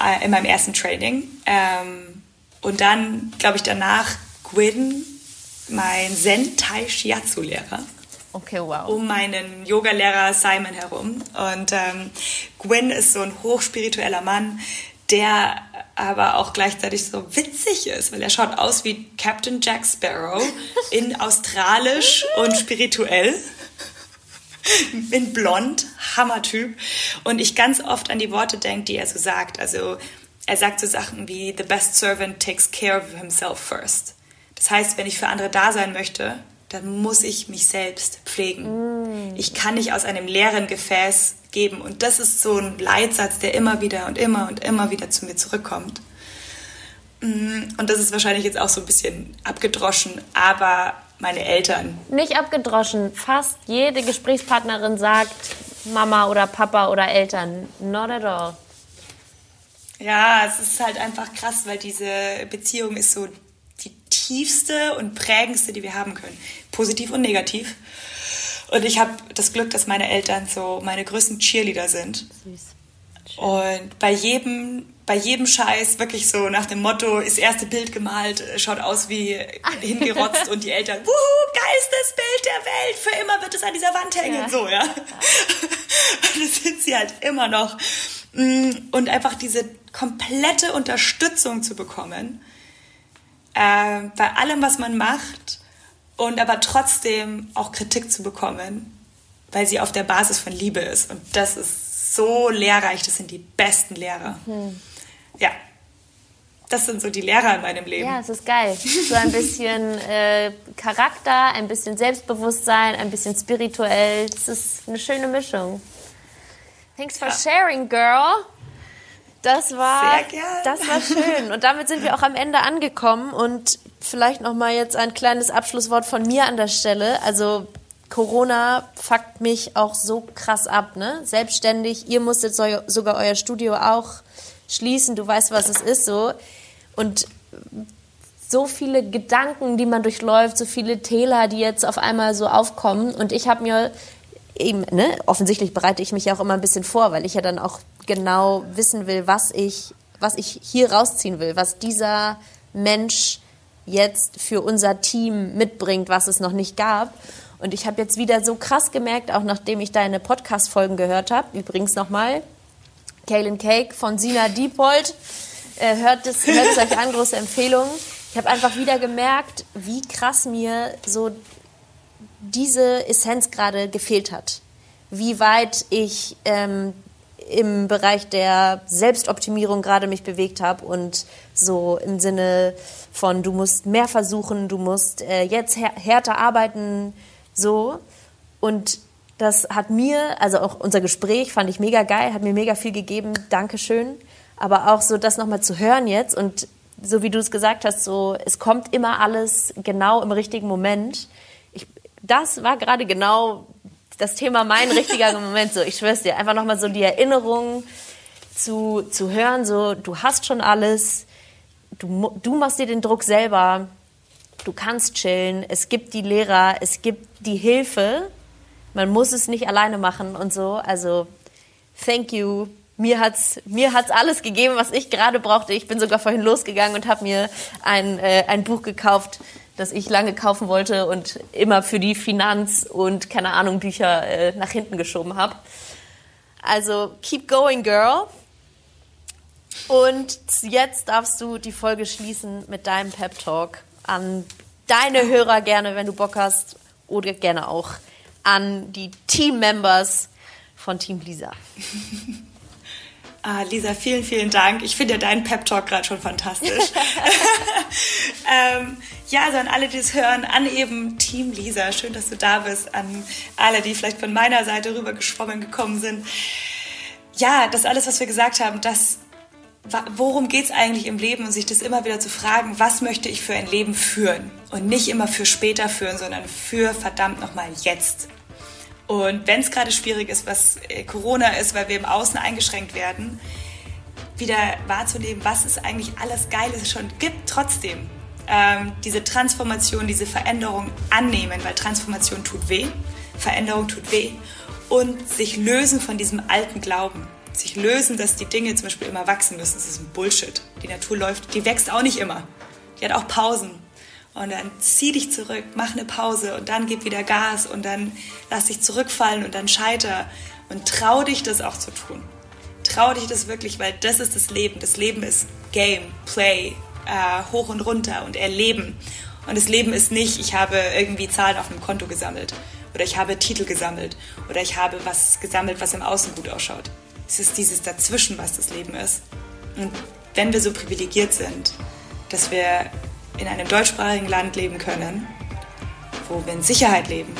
äh, in meinem ersten Training. Ähm, und dann, glaube ich, danach Gwyn, mein Zen-Tai Shiatsu-Lehrer. Okay, wow. Um meinen Yogalehrer Simon herum. Und ähm, Gwyn ist so ein hochspiritueller Mann, der aber auch gleichzeitig so witzig ist, weil er schaut aus wie Captain Jack Sparrow in australisch und spirituell. In blond, Hammertyp. Und ich ganz oft an die Worte denke, die er so sagt. Also er sagt so Sachen wie, the best servant takes care of himself first. Das heißt, wenn ich für andere da sein möchte, dann muss ich mich selbst pflegen. Mm. Ich kann nicht aus einem leeren Gefäß geben. Und das ist so ein Leitsatz, der immer wieder und immer und immer wieder zu mir zurückkommt. Mm, und das ist wahrscheinlich jetzt auch so ein bisschen abgedroschen, aber meine Eltern. Nicht abgedroschen. Fast jede Gesprächspartnerin sagt Mama oder Papa oder Eltern. Not at all. Ja, es ist halt einfach krass, weil diese Beziehung ist so tiefste und prägendste, die wir haben können. Positiv und negativ. Und ich habe das Glück, dass meine Eltern so meine größten Cheerleader sind. Süß. Und bei jedem, bei jedem Scheiß wirklich so nach dem Motto, ist erste Bild gemalt, schaut aus wie hingerotzt und die Eltern, wuhu, geilstes Bild der Welt, für immer wird es an dieser Wand hängen, ja. so, ja. Und das sind sie halt immer noch. Mm, und einfach diese komplette Unterstützung zu bekommen, äh, bei allem, was man macht, und aber trotzdem auch Kritik zu bekommen, weil sie auf der Basis von Liebe ist. Und das ist so lehrreich, das sind die besten Lehrer. Mhm. Ja, das sind so die Lehrer in meinem Leben. Ja, es ist geil. So ein bisschen äh, Charakter, ein bisschen Selbstbewusstsein, ein bisschen spirituell. Es ist eine schöne Mischung. Thanks for ja. sharing, girl. Das war, das war schön. Und damit sind wir auch am Ende angekommen. Und vielleicht noch mal jetzt ein kleines Abschlusswort von mir an der Stelle. Also Corona fuckt mich auch so krass ab, ne? Selbstständig. Ihr musstet sogar euer Studio auch schließen. Du weißt, was es ist, so. Und so viele Gedanken, die man durchläuft, so viele Täler, die jetzt auf einmal so aufkommen. Und ich habe mir eben, ne, offensichtlich bereite ich mich ja auch immer ein bisschen vor, weil ich ja dann auch genau wissen will, was ich, was ich hier rausziehen will, was dieser Mensch jetzt für unser Team mitbringt, was es noch nicht gab. Und ich habe jetzt wieder so krass gemerkt, auch nachdem ich deine Podcast-Folgen gehört habe, übrigens nochmal, Kalen Cake von Sina Diepold, äh, hört, es, hört euch an, große Empfehlung. Ich habe einfach wieder gemerkt, wie krass mir so diese Essenz gerade gefehlt hat. Wie weit ich ähm, im Bereich der Selbstoptimierung gerade mich bewegt habe und so im Sinne von, du musst mehr versuchen, du musst äh, jetzt här härter arbeiten, so. Und das hat mir, also auch unser Gespräch fand ich mega geil, hat mir mega viel gegeben. Dankeschön. Aber auch so das nochmal zu hören jetzt und so wie du es gesagt hast, so es kommt immer alles genau im richtigen Moment. Das war gerade genau das Thema mein richtiger Moment. So, ich schwör's dir, einfach nochmal so die Erinnerung zu, zu hören, so du hast schon alles, du, du machst dir den Druck selber, du kannst chillen, es gibt die Lehrer, es gibt die Hilfe, man muss es nicht alleine machen und so. Also, thank you. Mir hat's, mir hat's alles gegeben, was ich gerade brauchte. Ich bin sogar vorhin losgegangen und habe mir ein, äh, ein Buch gekauft, das ich lange kaufen wollte und immer für die Finanz- und, keine Ahnung, Bücher äh, nach hinten geschoben habe. Also, keep going, girl. Und jetzt darfst du die Folge schließen mit deinem Pep Talk an deine Hörer gerne, wenn du Bock hast, oder gerne auch an die Team-Members von Team Lisa. Ah, Lisa, vielen, vielen Dank. Ich finde ja deinen Pep-Talk gerade schon fantastisch. ähm, ja, also an alle, die es hören, an eben Team Lisa, schön, dass du da bist, an alle, die vielleicht von meiner Seite rüber geschwommen gekommen sind. Ja, das alles, was wir gesagt haben, das worum geht es eigentlich im Leben und sich das immer wieder zu fragen, was möchte ich für ein Leben führen und nicht immer für später führen, sondern für verdammt nochmal jetzt. Und wenn es gerade schwierig ist, was äh, Corona ist, weil wir im Außen eingeschränkt werden, wieder wahrzunehmen, was es eigentlich alles Geiles schon gibt, trotzdem. Ähm, diese Transformation, diese Veränderung annehmen, weil Transformation tut weh, Veränderung tut weh und sich lösen von diesem alten Glauben sich lösen, dass die Dinge zum Beispiel immer wachsen müssen. Das ist ein Bullshit. Die Natur läuft, die wächst auch nicht immer. Die hat auch Pausen. Und dann zieh dich zurück, mach eine Pause und dann gib wieder Gas und dann lass dich zurückfallen und dann scheiter und trau dich, das auch zu tun. Trau dich das wirklich, weil das ist das Leben. Das Leben ist Game, Play, äh, hoch und runter und Erleben. Und das Leben ist nicht, ich habe irgendwie Zahlen auf einem Konto gesammelt oder ich habe Titel gesammelt oder ich habe was gesammelt, was im Außen gut ausschaut. Es ist dieses Dazwischen, was das Leben ist. Und wenn wir so privilegiert sind, dass wir in einem deutschsprachigen Land leben können, wo wir in Sicherheit leben,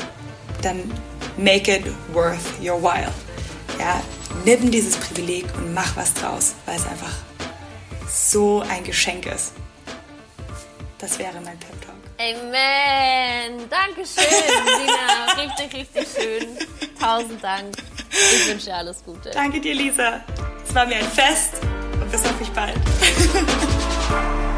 dann make it worth your while. Ja, nimm dieses Privileg und mach was draus, weil es einfach so ein Geschenk ist. Das wäre mein Pep Talk. Amen. Dankeschön, Sina. richtig, richtig schön. Tausend Dank. Ich wünsche dir alles Gute. Danke dir, Lisa. Es war mir ein Fest und bis hoffentlich bald.